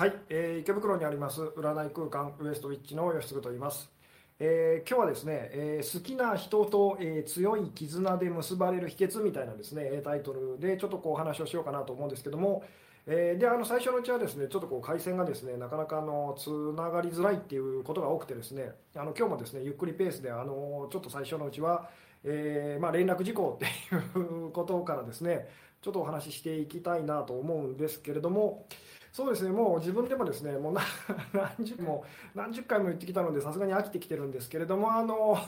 はい、えー、池袋にあります占い空間ウエストウィッチの吉嗣と言います、えー、今日はですね、えー、好きな人と、え強い絆で結ばれる秘訣みたいなですねタイトルでちょっとこうお話をしようかなと思うんですけども、えであの最初のうちはですねちょっとこう回線がですねなかなかあのつながりづらいっていうことが多くてですねあの今日もですねゆっくりペースであのちょっと最初のうちは、えまあ、連絡事項っていうことからですねちょっとお話ししていきたいなと思うんですけれども、そうですね、もう自分でもですね、もう何十も何十回も言ってきたので、さすがに飽きてきてるんですけれども、あの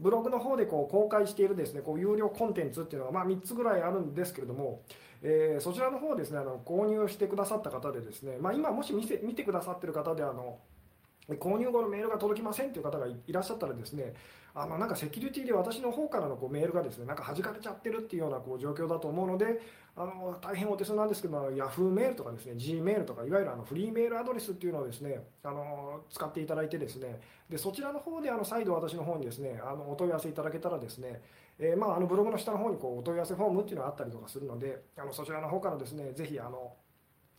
ブログの方でこう公開しているですねこう有料コンテンツっていうのがまあ3つぐらいあるんですけれども、えー、そちらの方ですねあの購入してくださった方でですね、まあ、今もし見せ見てくださってる方であの購入後のメールが届きませんという方がいらっしゃったらですねあのなんかセキュリティで私の方からのこうメールがですねなんか弾かれちゃってるっていうようなこう状況だと思うのであの大変お手数なんですけど Yahoo メールとかですね G メールとかいわゆるあのフリーメールアドレスっていうのをですねあの使っていただいてですねでそちらの方であの再度私の方にですねあのお問い合わせいただけたらですねえ、まあ、あのブログの下の方にこうお問い合わせフォームっていうのがあったりとかするのであのそちらの方からですねぜひあの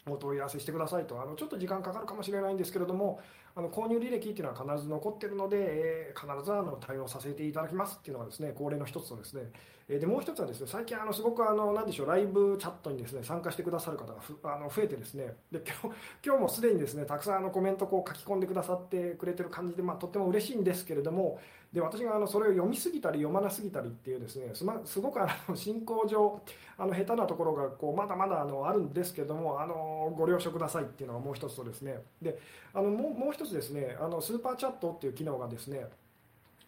お問い合わせしてくださいと。あのちょっと時間かかるかもしれないんですけれどもあの購入履歴っていうのは必ず残ってるので、えー、必ずあの対応させていただきますっていうのがですね恒例の一つとですね、えー、でもう一つはですね最近あのすごくあの何でしょうライブチャットにですね参加してくださる方がふあの増えてですね。で今日今日もすでにですねたくさんあのコメントこう書き込んでくださってくれてる感じで、まあ、とっても嬉しいんですけれどもで私があのそれを読みすぎたり読まなすぎたりっていうですねす,、ますごくあの 進行上あの下手なところがこうまだまだあのあるんですけどもあのご了承くださいっていうのがもう一つとですね。であのもうもう一つですねあのスーパーチャットっていう機能がですね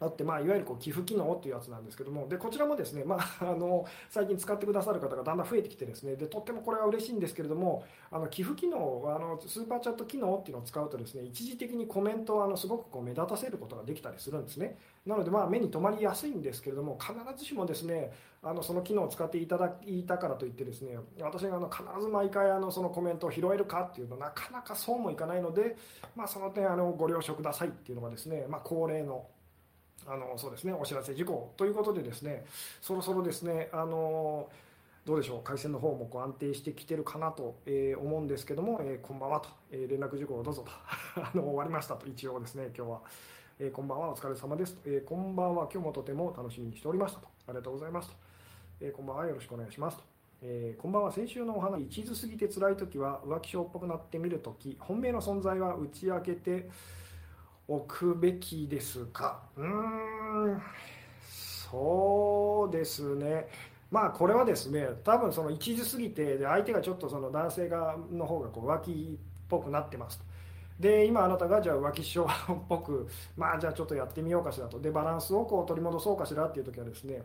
あって、まあ、いわゆるこう寄付機能っていうやつなんですけどもでこちらもですね、まあ、あの最近使ってくださる方がだんだん増えてきてですねでとってもこれは嬉しいんですけれどもあの寄付機能あのスーパーチャット機能っていうのを使うとですね一時的にコメントをあのすごくこう目立たせることができたりするんですね。なのでまあ目に留まりやすいんですけれども必ずしもですねあのその機能を使っていただいたからといってですね私があの必ず毎回あのそのコメントを拾えるかっていうとなかなかそうもいかないので、まあ、その点あのご了承くださいっていうのがですね、まあ、恒例のあのそうですねお知らせ事項ということでですねそろそろですねあのどうでしょう回線の方もこう安定してきてるかなと、え思うんですけども、えこんばんはと、え連絡事項をどうぞと あの終わりましたと一応ですね今日は、えこんばんはお疲れ様ですと、えこんばんは今日もとても楽しみにしておりましたとありがとうございますと、えこんばんはよろしくお願いしますと。え、こんばんは先週のお話一途すぎて辛い時は浮気症っぽくなってみる時本命の存在は打ち明けて置くべきですか？うーん。そうですね。まあこれはですね多分その一途すぎてで相手がちょっとその男性側の方がこう浮気っぽくなってますと。で今あなたがじゃあ浮気症っぽく まあじゃあちょっとやってみようかしらと。でバランスをこう取り戻そうかしらっていう時はですね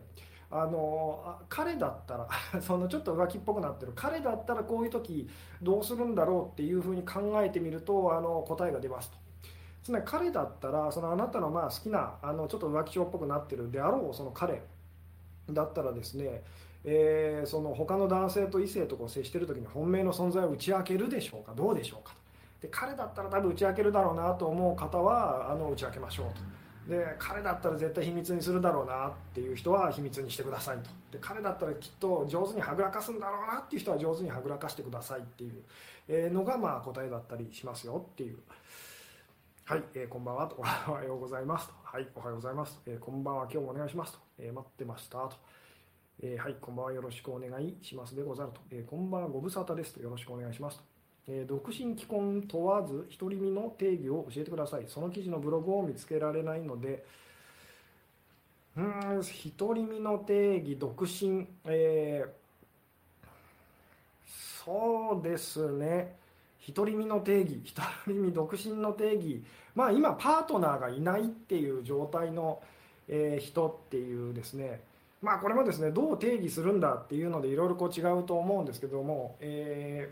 あの彼だったら そのちょっと浮気っぽくなってる。彼だったらこういう時どうするんだろうっていうふうに考えてみるとあの答えが出ますと。つまり彼だったらそのあなたのまあ好きなあのちょっと浮気症っぽくなってるであろうその彼だったらですね、えー、その他の男性と異性とこう接してる時に本命の存在を打ち明けるでしょうか？どうでしょうか？とで彼だったら多分打ち明けるだろうなと思う方はあの打ち明けましょうと。で彼だったら絶対秘密にするだろうなっていう人は秘密にしてくださいと。で彼だったらきっと上手にはぐらかすんだろうなっていう人は上手にはぐらかしてくださいっていうのがまあ答えだったりしますよっていう。はい、えー、こんばんはと、おはようございますと、はい、おはようございます、えー、こんばんは、今日もお願いしますと、えー、待ってましたと、えはい、こんばんは、よろしくお願いしますでござると、えこんばんは、ご無沙汰ですと、よろしくお願いしますと、え独身既婚問わず、独り身の定義を教えてください。その記事のブログを見つけられないので、うーん、独り身の定義、独身、えそうですね。独り身の定義独り身独身の定義。まあ今パートナーがいないっていう状態の、え人っていうですね。まあこれもですねどう定義するんだっていうのでいろいろこう違うと思うんですけども、え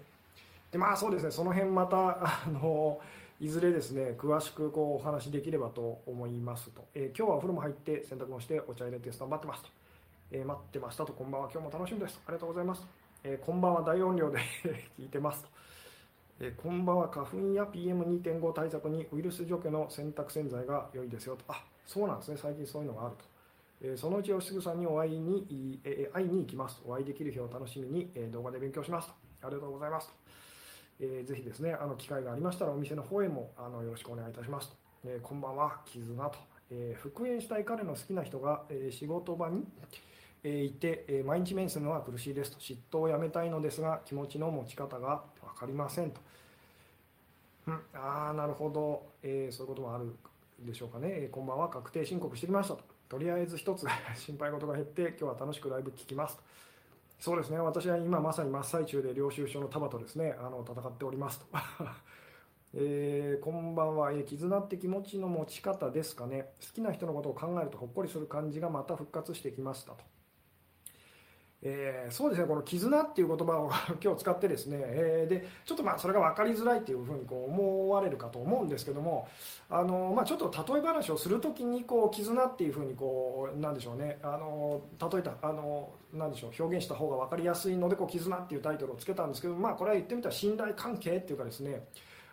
ー、でまあそうですねその辺またあのいずれですね詳しくこうお話できればと思いますと、えー、今日はお風呂も入って洗濯もしてお茶入れてスタンバってますと、えー、待ってましたと。こんばんは。今日も楽しみです。ありがとうございます、えこんばんは。大音量で 聞いてますと。えこんばんは花粉や PM2.5 対策にウイルス除去の洗濯洗剤が良いですよと。あそうなんですね。最近そういうのがあると、えそのうち吉嗣さんにお会いに、え会いに行きますお会いできる日を楽しみに、え動画で勉強しますと。ありがとうございますと、えー、ぜひですねあの機会がありましたらお店の方へもあのよろしくお願いいたしますと、え、こんばんは絆と、え、復縁したい彼の好きな人が、え仕事場に、いて、え毎日面するのは苦しいですと。嫉妬をやめたいのですが気持ちの持ち方が分かりませんと、うん、ああなるほど、えそういうこともあるでしょうかね、えこんばんは確定申告してきましたと。とりあえず一つ 心配事が減って今日は楽しくライブ聞きますと。そうですね。私は今まさに真っ最中で領収書の束とですね。あの戦っておりますと、えー、こんばんは、えー、絆って気持ちの持ち方ですかね。好きな人のことを考えるとほっこりする感じがまた復活してきましたと。えー、そうですねこの絆っていう言葉を今日使ってですね、えー、でちょっとまあそれが分かりづらいっていうふうにこう思われるかと思うんですけどもあの、まあ、ちょっと例え話をするときにこう絆っていうふうにこうなんでしょうねあの例えたあのなんでしょう表現した方が分かりやすいのでこう絆っていうタイトルをつけたんですけど、まあ、これは言ってみたら信頼関係っていうかですね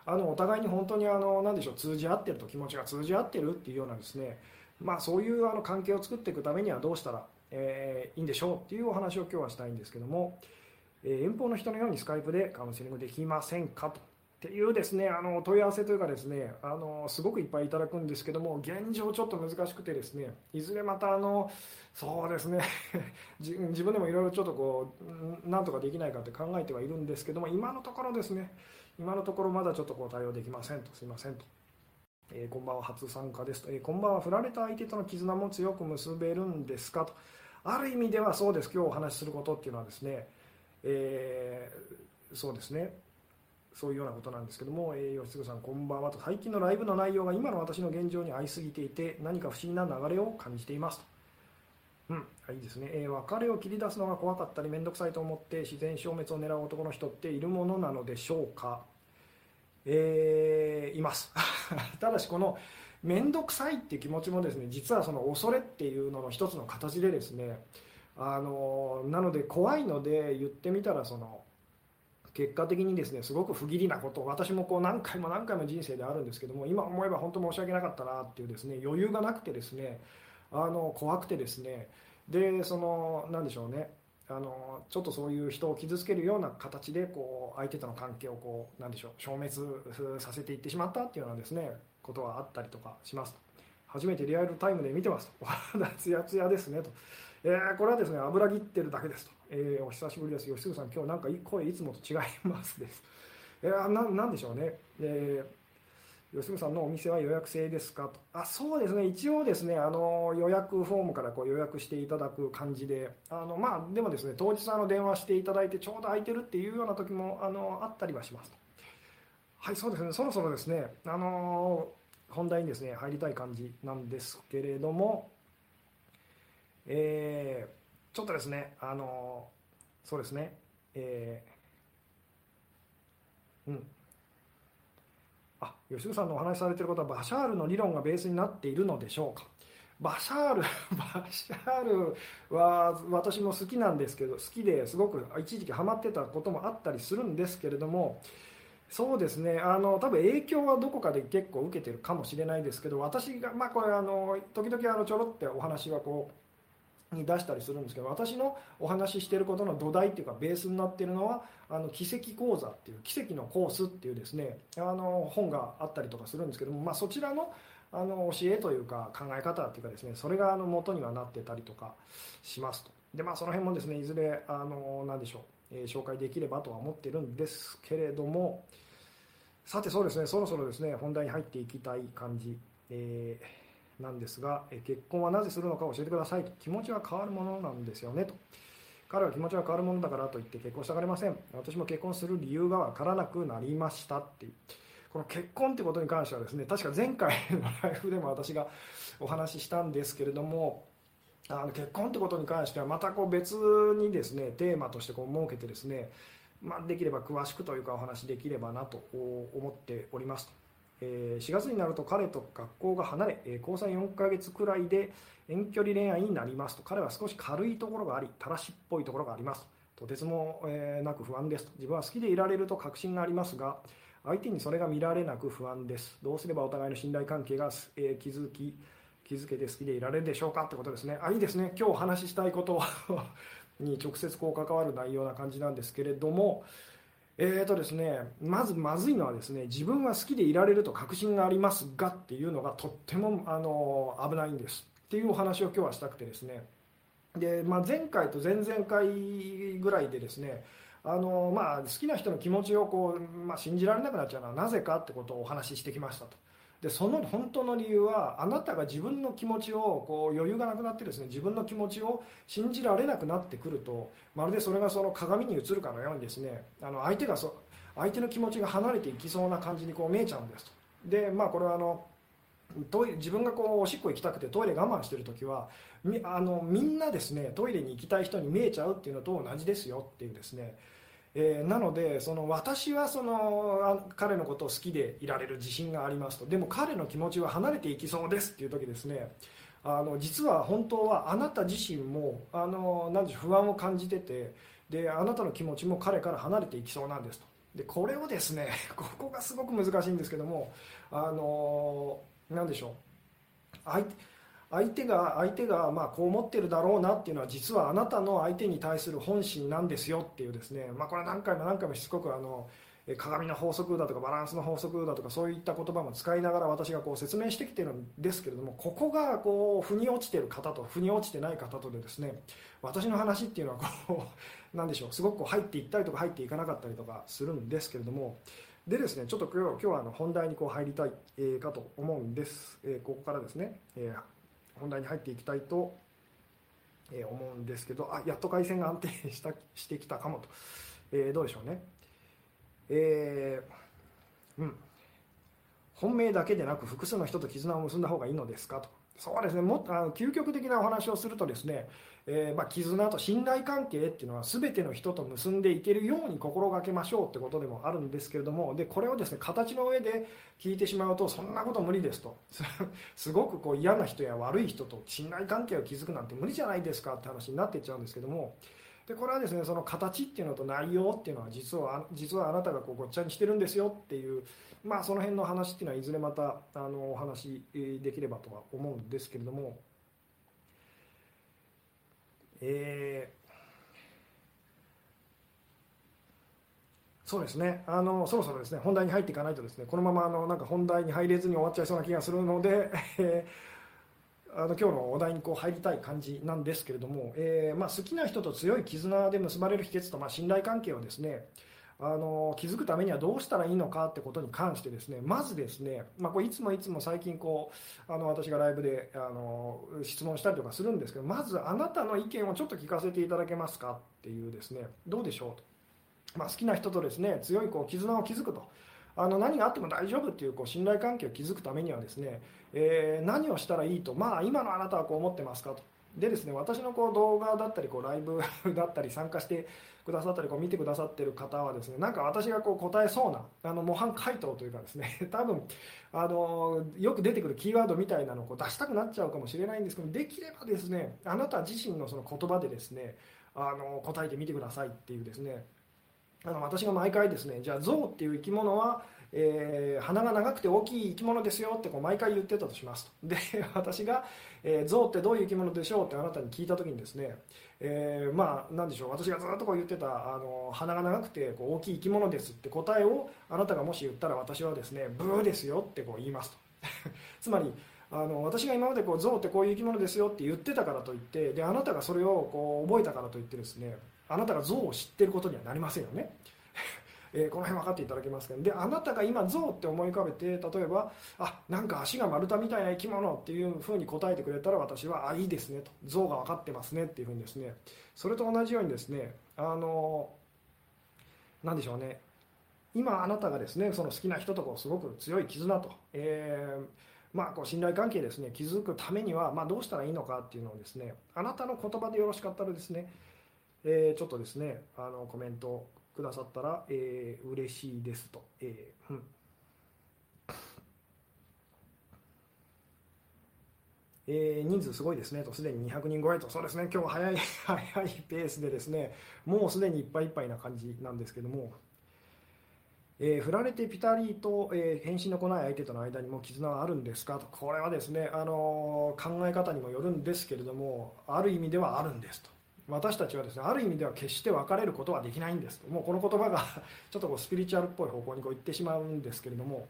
あのお互いに本当にあのなんでしょう通じ合ってると気持ちが通じ合ってるっていうようなですねまあ、そういうあの関係を作っていくためにはどうしたらえー、いいんでしょうっていうお話を今日はしたいんですけども、えー、遠方の人のようにスカイプでカウンセリングできませんかと。っていうですねあの問い合わせというかですねあのすごくいっぱいいただくんですけども現状ちょっと難しくてですねいずれまたあのそうですね 自分でもいろいろちょっとこうなんとかできないかって考えてはいるんですけども今のところですね今のところまだちょっとこう対応できませんとすいませんと。えー、こんばんは初参加ですと、えー、こんばんは振られた相手との絆も強く結べるんですかとある意味ではそうです。今日お話しすることっていうのはですね、えー、そうですね。そういうようなことなんですけども、えー、吉嗣さんこんばんはと最近のライブの内容が今の私の現状に合いすぎていて何か不思議な流れを感じていますと。うん、いいですね、えー、別れを切り出すのが怖かったり面倒くさいと思って自然消滅を狙う男の人っているものなのでしょうか、えー、います。ただしこの面倒くさいっていう気持ちもですね実はその恐れっていうのの一つの形でですねあのなので怖いので言ってみたらその結果的にですねすごく不義理なことを私もこう何回も何回も人生であるんですけども今思えば本当申し訳なかったなっていうですね余裕がなくてですねあの怖くてですねでその何でしょうねあのちょっとそういう人を傷つけるような形でこう相手との関係をこうなんでしょう消滅させていってしまったっていうようなですねことはあったりとかします初めてリアルタイムで見てますと。お肌ツヤツヤですねと、えー、これはですね油切ってるだけですと、えー、お久しぶりです。吉純さん今日なんか声いつもと違いますです、えー、ななんでしょうね、えー、吉純さんのお店は予約制ですかと。あそうですね。一応ですねあの予約フォームからこう予約していただく感じで。あのまあでもですね当日あの電話していただいてちょうど空いてるっていうような時もあのあったりはしますと。はいそうですね。そろそろですね。あの本題にですね入りたい感じなんですけれどもえー、ちょっとですねあのそうですね。えー、うん。あ吉野さんのお話しされてることはバシャールの理論がベースになっているのでしょうか。バシャール バシャールは私も好きなんですけど好きですごく一時期ハマってたこともあったりするんですけれどもそうですね。あの多分影響はどこかで結構受けてるかもしれないですけど私がまあこれあの時々あのちょろってお話はこうに出したりするんですけど私のお話ししてることの土台っていうかベースになってるのはあの奇跡講座っていう奇跡のコースっていうですねあの本があったりとかするんですけども、まあ、そちらのあの教えというか考え方っていうかですねそれがあの元にはなってたりとかしますと。でまあその辺もですねいずれあの何でしょう。え紹介できればとは思ってるんですけれども。さてそうですね。そろそろですね本題に入っていきたい感じ、えー、なんですが、え結婚はなぜするのか教えてくださいと。気持ちは変わるものなんですよねと。彼は気持ちは変わるものだからといって結婚したがれません。私も結婚する理由が分からなくなりましたっていう。この結婚ってことに関してはですね確か前回のライブでも私がお話ししたんですけれどもあの結婚ってことに関してはまたこう別にですねテーマとしてこう設けてですね、まあ、できれば詳しくというかお話できればなと思っております。え4月になると彼と学校が離れ、え交際4ヶ月くらいで遠距離恋愛になりますと。彼は少し軽いところがありたらしっぽいところがあります。とてつもなく不安ですと。自分は好きでいられると確信がありますが相手にそれが見られなく不安です。どうすればお互いの信頼関係が、え築き気づけて好きでいられるでしょうかってことですね。あいいですね。今日お話ししたいこと に直接こう関わる内容な感じなんですけれども、えーとですね、まずまずいのはですね自分は好きでいられると確信がありますがっていうのがとってもあの危ないんですっていうお話を今日はしたくてですねで、まあ、前回と前々回ぐらいでですねあの、まあ、好きな人の気持ちをこう、まあ、信じられなくなっちゃうのはなぜかってことをお話ししてきましたと。でその本当の理由はあなたが自分の気持ちをこう余裕がなくなってですね自分の気持ちを信じられなくなってくるとまるでそれがその鏡に映るかのようにですねあの相手がそ相手の気持ちが離れていきそうな感じにこう見えちゃうんですと。でまあこれはあのトイレ自分がこうおしっこ行きたくてトイレ我慢してる時はみあのみんなですねトイレに行きたい人に見えちゃうっていうのと同じですよっていうですねえー、なのでその私はその彼のことを好きでいられる自信がありますと。でも彼の気持ちは離れていきそうですっていう時ですね。あの実は本当はあなた自身もあの何でしょう不安を感じててであなたの気持ちも彼から離れていきそうなんですと。でこれをですね ここがすごく難しいんですけどもあの何でしょう。相手相手が相手がまあこう思ってるだろうなっていうのは実はあなたの相手に対する本心なんですよっていうですね、まあ、これ何回も何回もしつこくあの鏡の法則だとかバランスの法則だとかそういった言葉も使いながら私がこう説明してきてるんですけれどもここがこう腑に落ちてる方と腑に落ちてない方とでですね私の話っていうのはこう なんでしょうすごくこう入っていったりとか入っていかなかったりとかするんですけれどもでですねちょっと今日今日はあの本題にこう入りたい、えかと思うんです、えここからですね、え本題に入っていきたいと思うんですけどあやっと回線が安定したしてきたかもと、えー、どうでしょうね。えー、うん。本命だけでなく複数の人と絆を結んだ方がいいのですかと。そうですね。もあの究極的なお話をするとですねえー、まあ、絆と信頼関係っていうのは全ての人と結んでいけるように心がけましょうってことでもあるんですけれどもでこれをですね形の上で聞いてしまうとそんなこと無理ですと。すごくこう嫌な人や悪い人と信頼関係を築くなんて無理じゃないですかって話になっていっちゃうんですけどもでこれはですねその形っていうのと内容っていうのは実は実はあなたがこうごっちゃにしてるんですよっていう、まあ、その辺の話っていうのはいずれまたあのお話できればとは思うんですけれども。えー、そうですねあのそろそろですね本題に入っていかないとですねこのままあのなんか本題に入れずに終わっちゃいそうな気がするので、あの今日のお題にこう入りたい感じなんですけれども、えーまあ、好きな人と強い絆で結ばれる秘訣と、まあ、信頼関係をですねあの気づくためにはどうしたらいいのかってことに関してですねまずですね、まあ、これいつもいつも最近こうあの私がライブであの質問したりとかするんですけどまずあなたの意見をちょっと聞かせていただけますかっていうですねどうでしょうと、まあ、好きな人とですね強いこう絆を築くと。あの何があっても大丈夫っていうこう信頼関係を築くためにはですね、えー、何をしたらいいとまあ今のあなたはこう思ってますかと。でですね私のこう動画だったりこうライブだったり参加してくださったりこう見てくださってる方はですねなんか私がこう答えそうなあの模範解答というかですね 多分あのよく出てくるキーワードみたいなのをこう出したくなっちゃうかもしれないんですけどできればですねあなた自身のその言葉でですねあの答えてみてくださいっていうですねあの私が毎回ですねじゃあ象っていう生き物はえー、鼻が長くて大きい生き物ですよってこう毎回言ってたとしますと。で私が、えー、象ってどういう生き物でしょうってあなたに聞いた時にですね、えー、まあ何でしょう。私がずっとこう言ってたあの鼻が長くてこう大きい生き物ですって答えをあなたがもし言ったら私はですねブーですよってこう言いますと。つまりあの私が今までこう象ってこういう生き物ですよって言ってたからといってであなたがそれをこう覚えたからといってですねあなたが象を知ってることにはなりませんよね。えー、この辺分かっていただけますかであなたが今象って思い浮かべて例えばあなんか足が丸太みたいな生き物っていうふうに答えてくれたら私はあいいですねと。象が分かってますねっていうふうにですね。それと同じようにですねあの何でしょうね。今あなたがですねその好きな人とこうすごく強い絆と、えーまあ、こう信頼関係ですね。築くためには、ま、どうしたらいいのかっていうのをですねあなたの言葉でよろしかったらですね、えー、ちょっとですねあのコメントくださったら、えー、嬉しいですと。えーうん。えー、人数すごいですね。と、すでに200人超えと、そうですね、今日は早い 早いペースでですね、もうすでにいっぱいいっぱいな感じなんですけども、えー、振られてピタリと、えー、返信の来ない相手との間にも絆はあるんですか？と、これはですね、あのー、考え方にもよるんですけれども、ある意味ではあるんですと。私たちはですねある意味では決して別れることはできないんですもうこの言葉が ちょっとこうスピリチュアルっぽい方向にこう行ってしまうんですけれども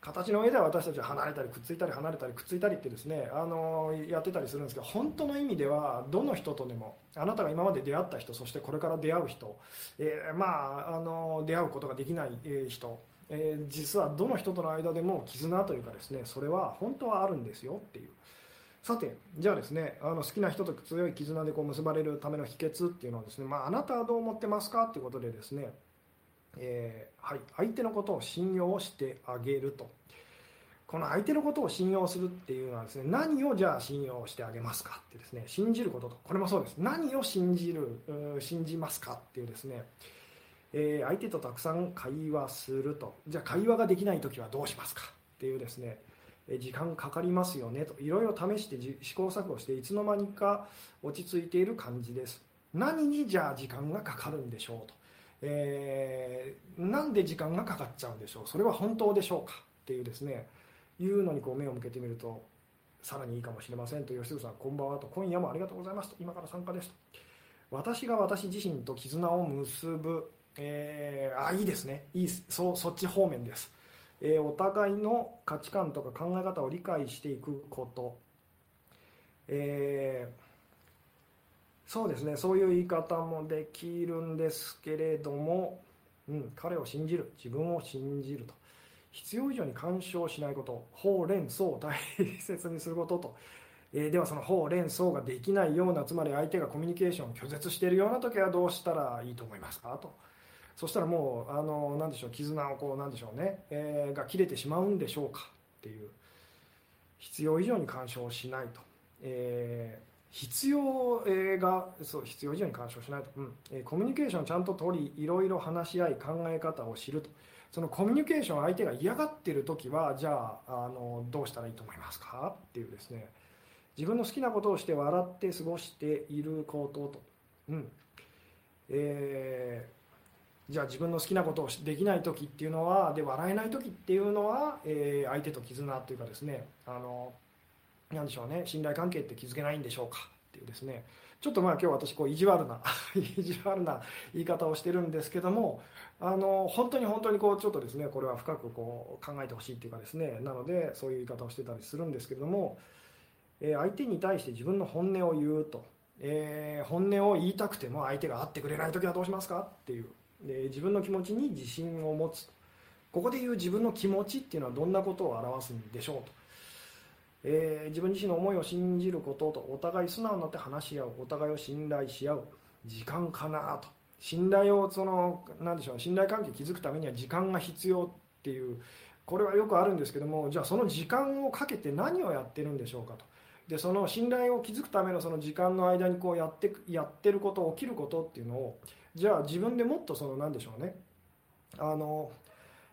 形の上では私たちは離れたりくっついたり離れたりくっついたりってですねあのやってたりするんですけど本当の意味ではどの人とでもあなたが今まで出会った人そしてこれから出会う人、えー、まああの出会うことができない人、えー、実はどの人との間でも絆というかですねそれは本当はあるんですよっていう。さてじゃあですねあの好きな人と強い絆でこう結ばれるための秘訣っていうのはですね、まあ、あなたはどう思ってますかっていうことでですねえー、はい、相手のことを信用してあげると。この相手のことを信用するっていうのはですね何をじゃあ信用してあげますかってですね信じることと。これもそうです。何を信じる信じますかっていうですね、えー、相手とたくさん会話すると。じゃあ会話ができない時はどうしますかっていうですね時間かかりますよねといろいろ試して試行錯誤していつの間にか落ち着いている感じです。何にじゃあ時間がかかるんでしょうと。えー、なんで時間がかかっちゃうんでしょう。それは本当でしょうかっていうですね。いうのにこう目を向けてみるとさらにいいかもしれませんと。吉純さんこんばんはと。今夜もありがとうございますと。今から参加ですと。私が私自身と絆を結ぶ、えー、あいいですね。いいそそっち方面です、えー、お互いの価値観とか考え方を理解していくこと、えーそうですね。そういう言い方もできるんですけれども、うん、彼を信じる。自分を信じると。必要以上に干渉しないこと。法連相を大切にすることと、えー、ではその法連相ができないようなつまり相手がコミュニケーションを拒絶しているような時はどうしたらいいと思いますか？と。そしたらもうあの何でしょう絆をこうなんでしょうね、えー、が切れてしまうんでしょうかっていう必要以上に干渉しないと、えー必要がそう必要以上に干渉しないと、うん。えコミュニケーションをちゃんと取りいろいろ話し合い考え方を知ると。そのコミュニケーション相手が嫌がってる時はじゃああのどうしたらいいと思いますかっていうですね。自分の好きなことをして笑って過ごしていることと、うん。えー、じゃあ自分の好きなことをできない時っていうのはで笑えない時っていうのは、えー、相手と絆というかですねあの何でしょうね信頼関係って築けないんでしょうかっていうですね。ちょっとまあ今日私こう意地悪な 意地悪な言い方をしてるんですけどもあの本当に本当にこうちょっとですねこれは深くこう考えてほしいっていうかですね。なのでそういう言い方をしてたりするんですけども、え相手に対して自分の本音を言うと、えー、本音を言いたくても相手が会ってくれない時はどうしますかっていう。で自分の気持ちに自信を持つ。ここで言う自分の気持ちっていうのはどんなことを表すんでしょうと。えー、自分自身の思いを信じることとお互い素直になって話し合うお互いを信頼し合う時間かなと。信頼をその何でしょう信頼関係築くためには時間が必要っていうこれはよくあるんですけどもじゃあその時間をかけて何をやってるんでしょうかと。でその信頼を築くためのその時間の間にこうやってやってること起きることっていうのをじゃあ自分でもっとその何でしょうね。あの、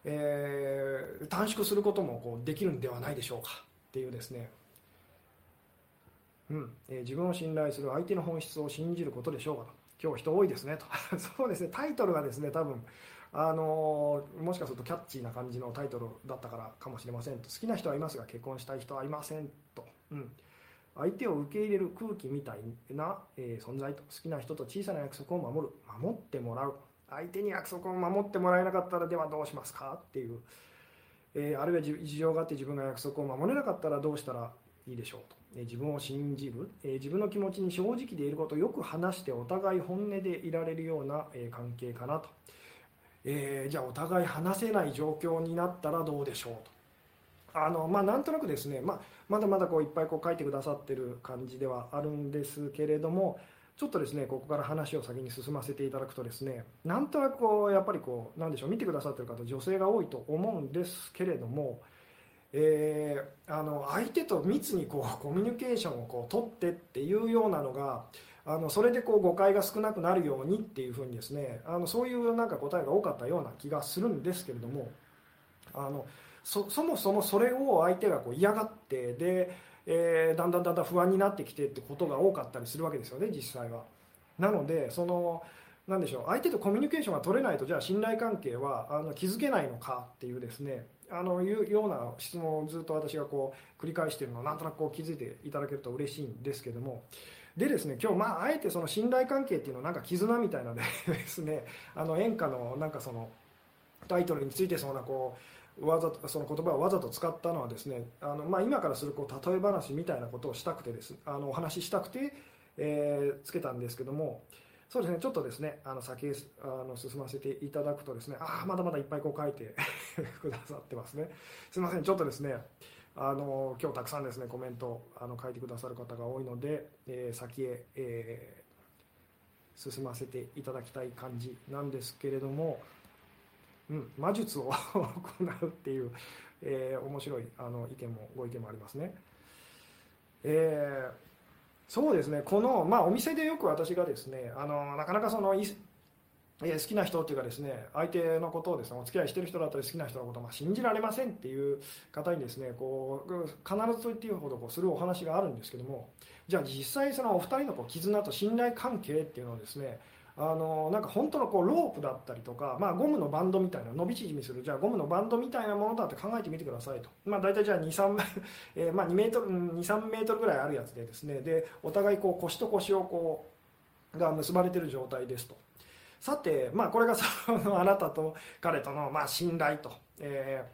えー、短縮することもこうできるんではないでしょうか。っていうですね、うん。えー、自分を信頼する相手の本質を信じることでしょうか。と今日人多いですね。と。そうですね。タイトルがですね多分あのー、もしかするとキャッチーな感じのタイトルだったからかもしれませんと。好きな人はいますが結婚したい人はいませんと、うん、相手を受け入れる空気みたいな、え、存在と。好きな人と小さな約束を守る。守ってもらう。相手に約束を守ってもらえなかったらではどうしますか？っていう。え、あるいは事情があって自分が約束を守れなかったらどうしたらいいでしょうと、え、自分を信じる、え、自分の気持ちに正直でいることをよく話してお互い本音でいられるような、え関係かなと、えじゃあお互い話せない状況になったらどうでしょうと。あのまあ、なんとなくですね、まあ、まだまだこういっぱいこう書いてくださってる感じではあるんですけれども、ちょっとですねここから話を先に進ませていただくとですねなんとなくこうやっぱりこうなんでしょう見てくださってる方女性が多いと思うんですけれども、えー、あの相手と密にこうコミュニケーションをこう取ってっていうようなのがあのそれでこう誤解が少なくなるようにっていうふうにですねあのそういうなんか答えが多かったような気がするんですけれどもあのそもそもそれを相手がこう嫌がってでえー、だんだんだんだん不安になってきてってことが多かったりするわけですよね実際は。なのでその何でしょう相手とコミュニケーションが取れないとじゃあ信頼関係はあの築けないのかっていうですねあのいうような質問をずっと私がこう繰り返しているのをなんとなくこう気づいていただけると嬉しいんですけどもでですね今日まああえてその信頼関係っていうのをなんか絆みたいなでですねあの演歌のなんかそのタイトルについてそんなこうわざとその言葉をわざと使ったのはですねあの、まあ、今からするこう例え話みたいなことをしたくてですあのお話ししたくて、えー、つけたんですけどもそうですねちょっとですねあの先へあの進ませていただくとですねああまだまだいっぱいこう書いて くださってますね。すいませんちょっとですねあの今日たくさんですねコメントあの書いてくださる方が多いので、えー、先へ、えー、進ませていただきたい感じなんですけれども、うん、魔術を行うっていう、えー、面白いあの意見もご意見もありますね。えー、そうですねこの、まあ、お店でよく私がですねあのなかなかそのえ好きな人っていうかですね相手のことをですねお付き合いしてる人だったり好きな人のことをま信じられませんっていう方にですねこう必ずと言っていいほどこうするお話があるんですけどもじゃあ実際そのお二人のこう絆と信頼関係っていうのをですねあのなんか本当のこうロープだったりとか、まあ、ゴムのバンドみたいな伸び縮みするじゃあゴムのバンドみたいなものだって考えてみてくださいと、まあ、大体じゃあ23、えー、まあ、2メートル23メートルぐらいあるやつでですね。でお互いこう腰と腰をこうが結ばれてる状態ですと。さて、まあ、これがそのあなたと彼とのまあ信頼と、え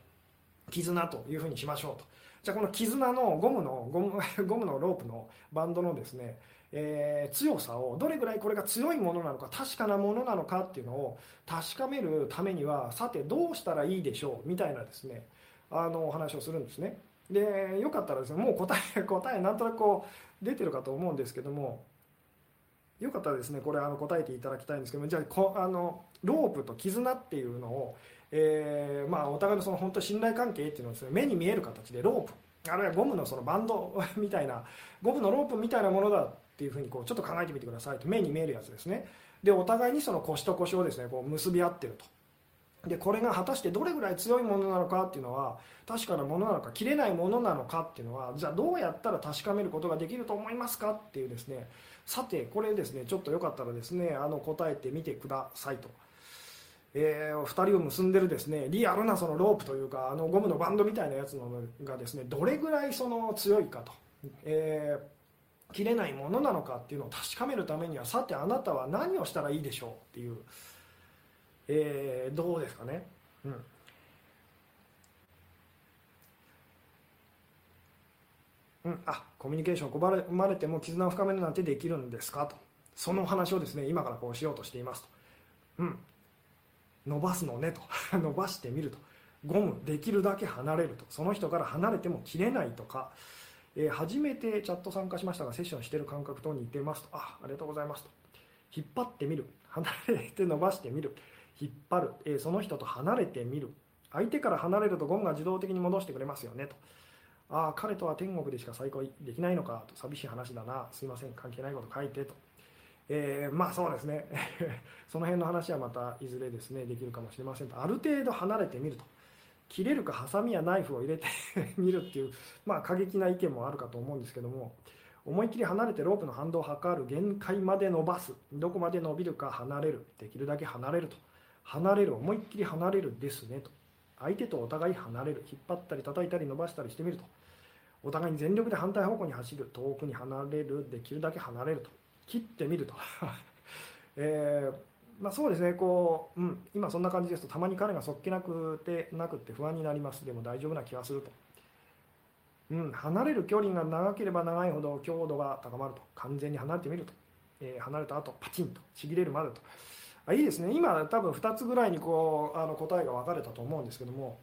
ー、絆というふうにしましょうと。じゃあこの絆のゴムのゴムゴムのロープのバンドのですねえー、強さをどれぐらいこれが強いものなのか確かなものなのかっていうのを確かめるためにはさてどうしたらいいでしょうみたいなですねあのお話をするんですね。でよかったらですねもう答え答えなんとなくこう出てるかと思うんですけどもよかったらですねこれあの答えていただきたいんですけどもじゃあこあのロープと絆っていうのを、えー、まあ、お互いのその本当信頼関係っていうのをです、ね、目に見える形でロープあるいはゴムのそのバンドみたいなゴムのロープみたいなものだっていうふうにこうちょっと考えてみてくださいと目に見えるやつですね。でお互いにその腰と腰をですねこう結び合ってると。でこれが果たしてどれぐらい強いものなのかっていうのは確かなものなのか切れないものなのかっていうのはじゃあどうやったら確かめることができると思いますかっていうですね。さてこれですねちょっとよかったらですねあの答えてみてくださいと。えー、2人を結んでるですねリアルなそのロープというかあのゴムのバンドみたいなやつのがですねどれぐらいその強いかと、えー、切れないものなのかっていうのを確かめるためにはさてあなたは何をしたらいいでしょうっていう、えー、どうですかね、うん。うん、あコミュニケーション拒まれても絆を深めるなんてできるんですかと。その話をですね今からこうしようとしていますと、うん、伸ばすのねと。伸ばしてみると。ゴムできるだけ離れると。その人から離れても切れないとか、えー、初めてチャット参加しましたがセッションしてる感覚と似てますと。あありがとうございますと。引っ張ってみる。離れて伸ばしてみる。引っ張る、えー、その人と離れてみる。相手から離れるとゴムが自動的に戻してくれますよねと。ああ彼とは天国でしか再会できないのかと。寂しい話だな。すいません。関係ないこと書いてと。えー、まあそうですね。その辺の話はまたいずれですねできるかもしれませんと。ある程度離れてみると。切れるかハサミやナイフを入れて みるっていうまあ過激な意見もあるかと思うんですけども思いっきり離れてロープの反動を測る限界まで伸ばす。どこまで伸びるか離れる。できるだけ離れると。離れる思いっきり離れるですねと。相手とお互い離れる。引っ張ったり叩いたり伸ばしたりしてみると。お互いに全力で反対方向に走る。遠くに離れる。できるだけ離れると。切ってみると、えー、まあ、そうですねこう、うん、今そんな感じですとたまに彼がそっけなくてなくて不安になりますでも大丈夫な気がすると、うん、離れる距離が長ければ長いほど強度が高まると完全に離れてみると、えー、離れた後パチンとちぎれるまでと。あいいですね。今多分2つぐらいにこうあの答えが分かれたと思うんですけども。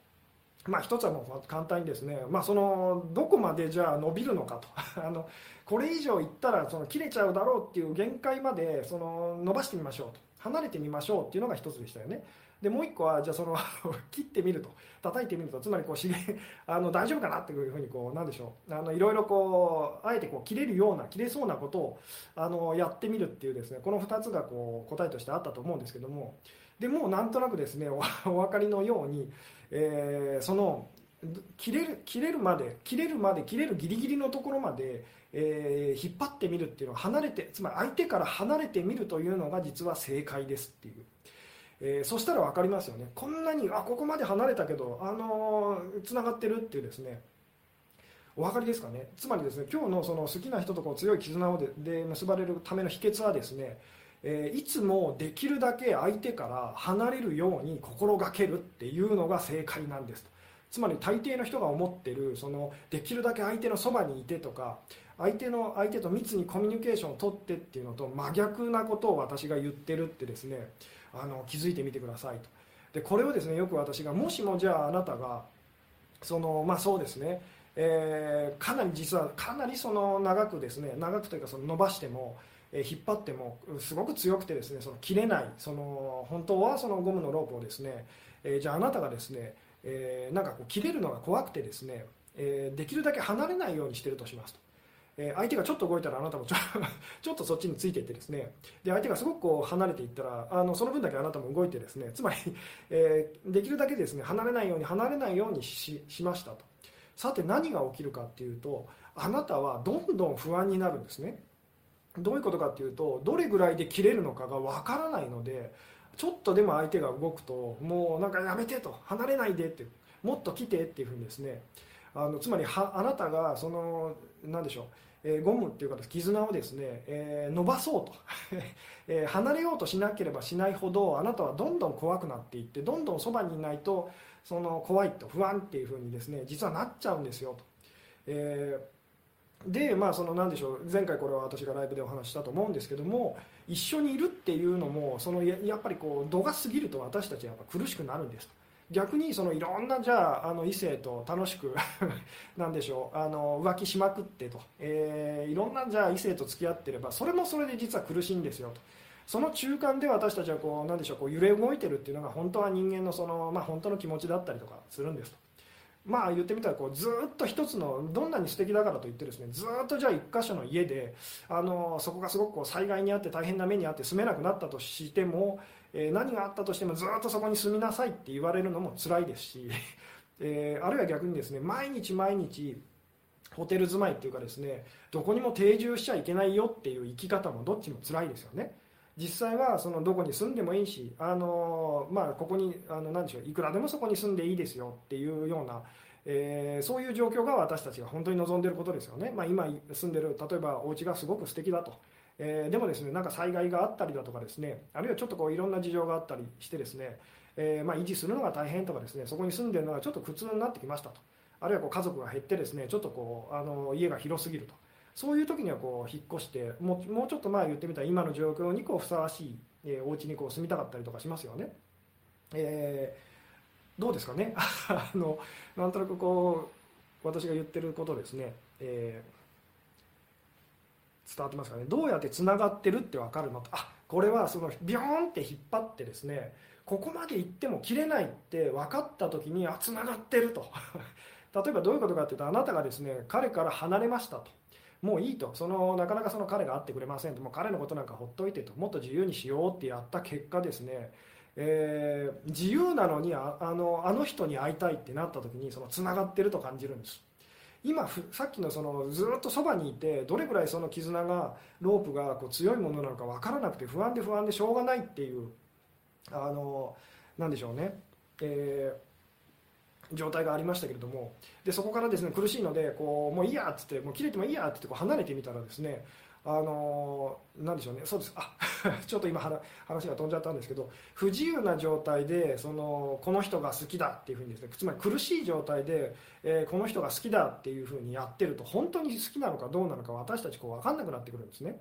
まあ、つはもう簡単にですね、まあ、そのどこまでじゃあ伸びるのかと。あのこれ以上いったらその切れちゃうだろうっていう限界までその伸ばしてみましょうと。離れてみましょうっていうのが一つでしたよね。でもう一個はじゃあその 切ってみると。叩いてみると。つまりこう あの大丈夫かなっていうふうにこうなんでしょう。あのいろいろこうあえてこう切れるような切れそうなことをあのやってみるっていうですねこの2つがこう答えとしてあったと思うんですけども。でもうなんとなくですね お分かりのようにえー、その切れる切れるまで切れるまで切れるギリギリのところまで、えー、引っ張ってみるっていうのは離れてつまり相手から離れてみるというのが実は正解ですっていう、えー、そしたら分かりますよね。こんなにあここまで離れたけどあのー、ながってるっていうですね。お分かりですかね。つまりですね今日のその好きな人とこう強い絆をで結ばれるための秘訣はですね、えー、いつもできるだけ相手から離れるように心がけるっていうのが正解なんです。とつまり大抵の人が思ってるそのできるだけ相手のそばにいてとか相手の相手と密にコミュニケーションをとってっていうのと真逆なことを私が言ってるってですねあの気づいてみてくださいと。でこれをですねよく私がもしもじゃああなたがそのまあそうですねえー、かなり実はかなりその長くですね長くというかその伸ばしても、えー、引っ張ってもすごく強くてですねその切れないその本当はそのゴムのロープをですね、えー、じゃああなたがですね、えなんかこう切れるのが怖くてですね、えできるだけ離れないようにしてるとしますと。え相手がちょっと動いたらあなたもちょ ちょっとそっちについていってですね。で相手がすごくこう離れていったらあのその分だけあなたも動いてですねつまり、えできるだけですね離れないように離れないようにしましたと。さて何が起きるかっていうとあなたはどんどん不安になるんですね。どういうことかっていうとどれぐらいで切れるのかがわからないのでちょっとでも相手が動くともうなんかやめてと離れないでってもっと来てっていうふうにですねあのつまりはあなたがその何でしょうえ、ゴムっていうか絆をですね、えー、伸ばそうと、えー、離れようとしなければしないほどあなたはどんどん怖くなっていってどんどんそばにいないとその怖いと不安っていうふうにですね実はなっちゃうんですよと。えー、でまあその何でしょう前回これは私がライブでお話したと思うんですけども一緒にいるっていうのもそのやっぱりこう度が過ぎると私たちはやっぱ苦しくなるんです。逆にそのいろんなじゃああの異性と楽しく なんでしょうあの浮気しまくってと、えー、いろんなじゃあ異性と付き合ってればそれもそれで実は苦しいんですよとその中間で私たちはこうなんでしょうこう揺れ動いてるっていうのが本当は人間のその、まあ、本当の気持ちだったりとかするんですと。まあ言ってみたらこうずっと一つのどんなに素敵だからといってですねずっとじゃあ一箇所の家であのそこがすごくこう災害にあって大変な目にあって住めなくなったとしても、え、何があったとしてもずっとそこに住みなさいって言われるのも辛いですし、え、あるいは逆にですね毎日毎日ホテル住まいっていうかですねどこにも定住しちゃいけないよっていう生き方もどっちも辛いですよね。実際はそのどこに住んでもいいし、あのまあ、ここにあの何でしょういくらでもそこに住んでいいですよっていうような、えー、そういう状況が私たちが本当に望んでいることですよね、まあ、今住んでる例えばお家がすごく素敵だと、えー、でもですねなんか災害があったりだとかですねあるいはちょっとこういろんな事情があったりしてですね、えー、まあ、維持するのが大変とかですねそこに住んでるのがちょっと苦痛になってきましたと。あるいはこう家族が減ってですねちょっとこうあの家が広すぎると。そういう時にはこう引っ越してもうもうちょっと前言ってみたら今の状況にこうふさわしいえー、お家にこう住みたかったりとかしますよね。えー、どうですかね？あのなんとなくこう私が言ってることですね、えー、伝わってますかね？どうやってつながってるって分かるのとあこれはそのビョーンって引っ張ってですねここまで行っても切れないって分かった時にあつながってると。例えばどういうことかっていうとあなたがですね彼から離れましたと。もういいと。そのなかなかその彼が会ってくれませんと。もう彼のことなんかほっといてと。もっと自由にしようってやった結果ですね、えー、自由なのにああのあの人に会いたいってなった時にそのつながってると感じるんです。今さっきのそのずっとそばにいてどれぐらいその絆がロープがこう強いものなのか分からなくて不安で不安でしょうがないっていうあのなんでしょうね、えー状態がありましたけれどもでそこからですね苦しいのでこうもういいやっつってもう切れてもいいやっつってこう離れてみたらですねあのなんでしょうねそうですあ ちょっと今話が飛んじゃったんですけど不自由な状態でそのこの人が好きだっていうふうにですねつまり苦しい状態で、えー、この人が好きだっていうふうにやってると本当に好きなのかどうなのか私たちこう分かんなくなってくるんですね。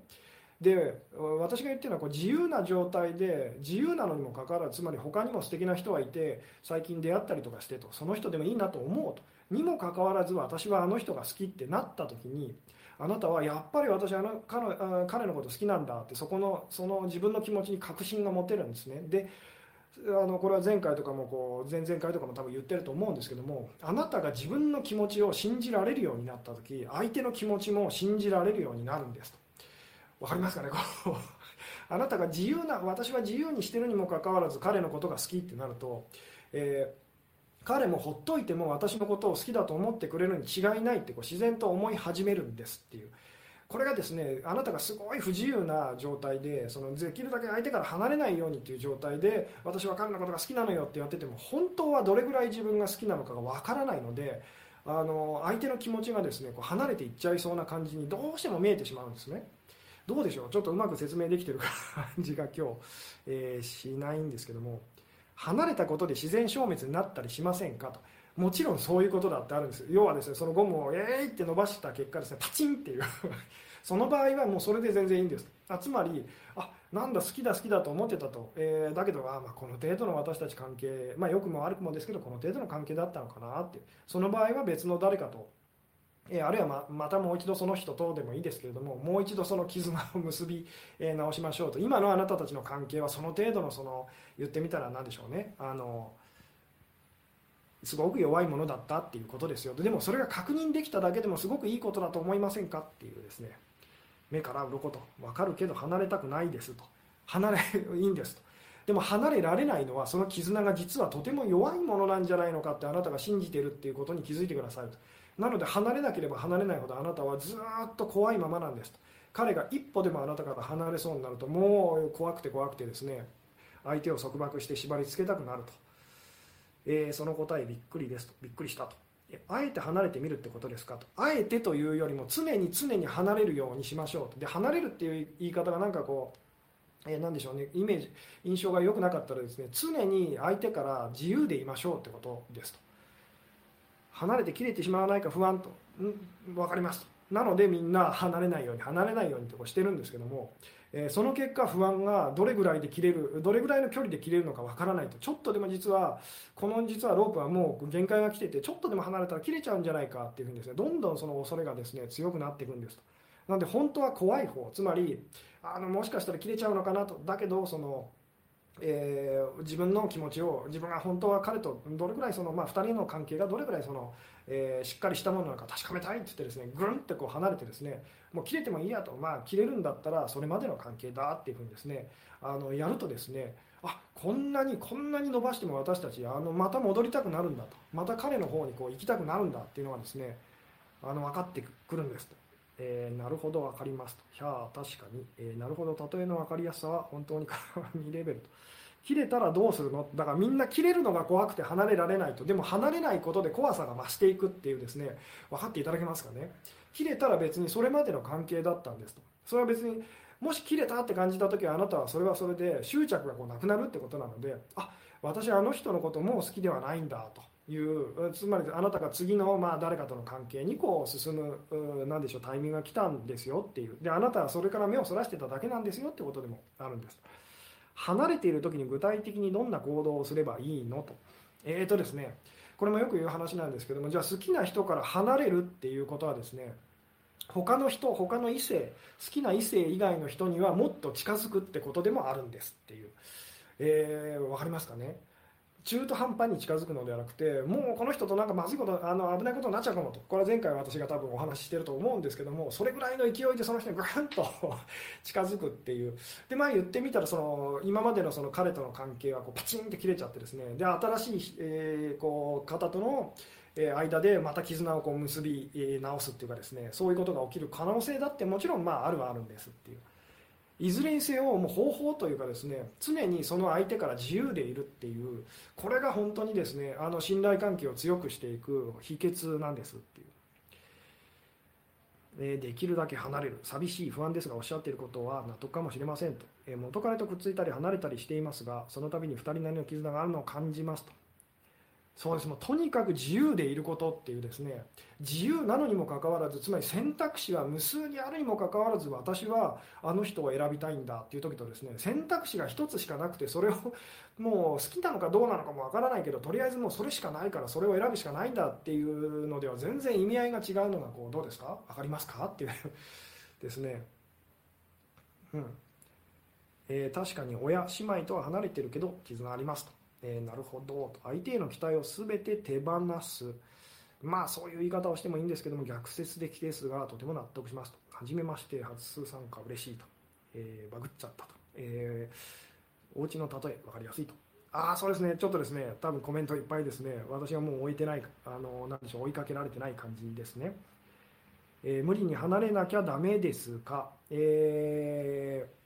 で私が言ってるのはこう自由な状態で自由なのにもかかわらずつまり他にも素敵な人がいて最近出会ったりとかしてとその人でもいいなと思うとにもかかわらず私はあの人が好きってなった時にあなたはやっぱり私あの彼彼のこと好きなんだってそこのその自分の気持ちに確信が持てるんですねであのこれは前回とかもこう前々回とかも多分言ってると思うんですけどもあなたが自分の気持ちを信じられるようになった時相手の気持ちも信じられるようになるんですと。分かりますかねこう あなたが自由な私は自由にしてるにもかかわらず彼のことが好きってなると、えー、彼もほっといても私のことを好きだと思ってくれるに違いないってこう自然と思い始めるんですっていう。これがですねあなたがすごい不自由な状態でそのできるだけ相手から離れないようにっていう状態で私は彼のことが好きなのよって言ってても本当はどれぐらい自分が好きなのかがわからないのであの相手の気持ちがですねこう離れていっちゃいそうな感じにどうしても見えてしまうんですね。どうでしょう？ちょっとうまく説明できてる感じが今日、えー、しないんですけども離れたことで自然消滅になったりしませんかと。もちろんそういうことだってあるんです。要はですねそのゴムをえーって伸ばした結果ですねパチンっていう。その場合はもうそれで全然いいんです。あつまりあなんだ好きだ好きだと思ってたと、えー、だけどあ、まあ、この程度の私たち関係、まあ、よくも悪くもですけどこの程度の関係だったのかなってその場合は別の誰かと、え、あるいはままたもう一度その人とでもいいですけれどももう一度その絆を結び、え、直しましょうと。今のあなたたちの関係はその程度のその言ってみたら何でしょうね。あのすごく弱いものだったっていうことですよ。でもそれが確認できただけでもすごくいいことだと思いませんかっていうですね。目から鱗と。分かるけど離れたくないですと。離れいいんですと。でも離れられないのはその絆が実はとても弱いものなんじゃないのかってあなたが信じてるっていうことに気づいてくださいと。なので離れなければ離れないほどあなたはずっと怖いままなんです。彼が一歩でもあなたから離れそうになるともう怖くて怖くてですね相手を束縛して縛り付けたくなると。えー、その答えびっくりですと。びっくりしたと。あえて離れてみるってことですかと。あえてというよりも常に常に離れるようにしましょうと。で離れるっていう言い方がなんかこう、えー、何でしょうね。イメージ印象が良くなかったらですね常に相手から自由でいましょうってことですと。離れて切れてしまわないか不安と。ん分かりますなのでみんな離れないように離れないようにとかしてるんですけどもえその結果不安がどれぐらいで切れるどれぐらいの距離で切れるのかわからないと。ちょっとでも実はこの実はロープはもう限界が来ててちょっとでも離れたら切れちゃうんじゃないかっていうふうにですねどんどんその恐れがですね強くなっていくんですと。なので本当は怖い方つまりあのもしかしたら切れちゃうのかなと。だけどそのえー、自分の気持ちを自分が本当は彼とどれぐらいその、まあ、2人の関係がどれぐらいその、えー、しっかりしたものなのか確かめたいって言ってですねぐるんってこう離れてですねもう切れてもいいやと、まあ、切れるんだったらそれまでの関係だっていうふうにですねあのやるとですねあこんなにこんなに伸ばしても私たちあのまた戻りたくなるんだとまた彼の方にこう行きたくなるんだっていうのがですねあの分かってくるんですと。えー、なるほど分かりますと。ひゃあ確かに、えー、なるほど。例えの分かりやすさは本当に鏡レベルと。切れたらどうするの？だからみんな切れるのが怖くて離れられないと。でも離れないことで怖さが増していくっていうですね。分かっていただけますかね？切れたら別にそれまでの関係だったんですと。それは別にもし切れたって感じた時はあなたはそれはそれで執着がこうなくなるってことなのであ私はあの人のこともう好きではないんだと。いうつまりあなたが次のまあ誰かとの関係にこう進む何でしょうタイミングが来たんですよっていうであなたはそれから目をそらしてただけなんですよってことでもあるんです。離れている時に具体的にどんな行動をすればいいのと。えーとですね、これもよく言う話なんですけどもじゃあ好きな人から離れるっていうことはですね他の人他の異性好きな異性以外の人にはもっと近づくってことでもあるんですっていう、えー、分かりますかね？中途半端に近づくのではなくてもうこの人となんかまずいことあの危ないことになっちゃうかもと。これは前回私が多分お話ししてると思うんですけどもそれぐらいの勢いでその人にグーンと 近づくっていう。で前言ってみたらその今までのその彼との関係はこうパチンって切れちゃってですね。で新しい、えー、こう方との間でまた絆をこう結び直すっていうかですね。そういうことが起きる可能性だってもちろんまああるはあるんですっていう。いずれにせよもう方法というかですね常にその相手から自由でいるっていうこれが本当にですねあの信頼関係を強くしていく秘訣なんですっていう。えできるだけ離れる。寂しい不安ですがおっしゃっていることは納得かもしれませんと、元彼とくっついたり離れたりしていますがその度に2人なりの絆があるのを感じますと。そうです。もうとにかく自由でいることっていうですね自由なのにもかかわらずつまり選択肢が無数にあるにもかかわらず私はあの人を選びたいんだっていう時とですね選択肢が1つしかなくてそれをもう好きなのかどうなのかもわからないけどとりあえずもうそれしかないからそれを選ぶしかないんだっていうのでは全然意味合いが違うのがこうどうですか？分かりますか？っていうですね。うん。えー、確かに親姉妹とは離れてるけど絆ありますと。えー、なるほど。相手への期待を全て手放す。まあそういう言い方をしてもいいんですけども逆説的ですがとても納得しますと。初めまして初参加嬉しいと、えー、バグっちゃったと、えー、お家の例え分かりやすいと。ああそうですね。ちょっとですね多分コメントいっぱいですね。私はもう置いてないあの何でしょう追いかけられてない感じですね、えー、無理に離れなきゃダメですか、えー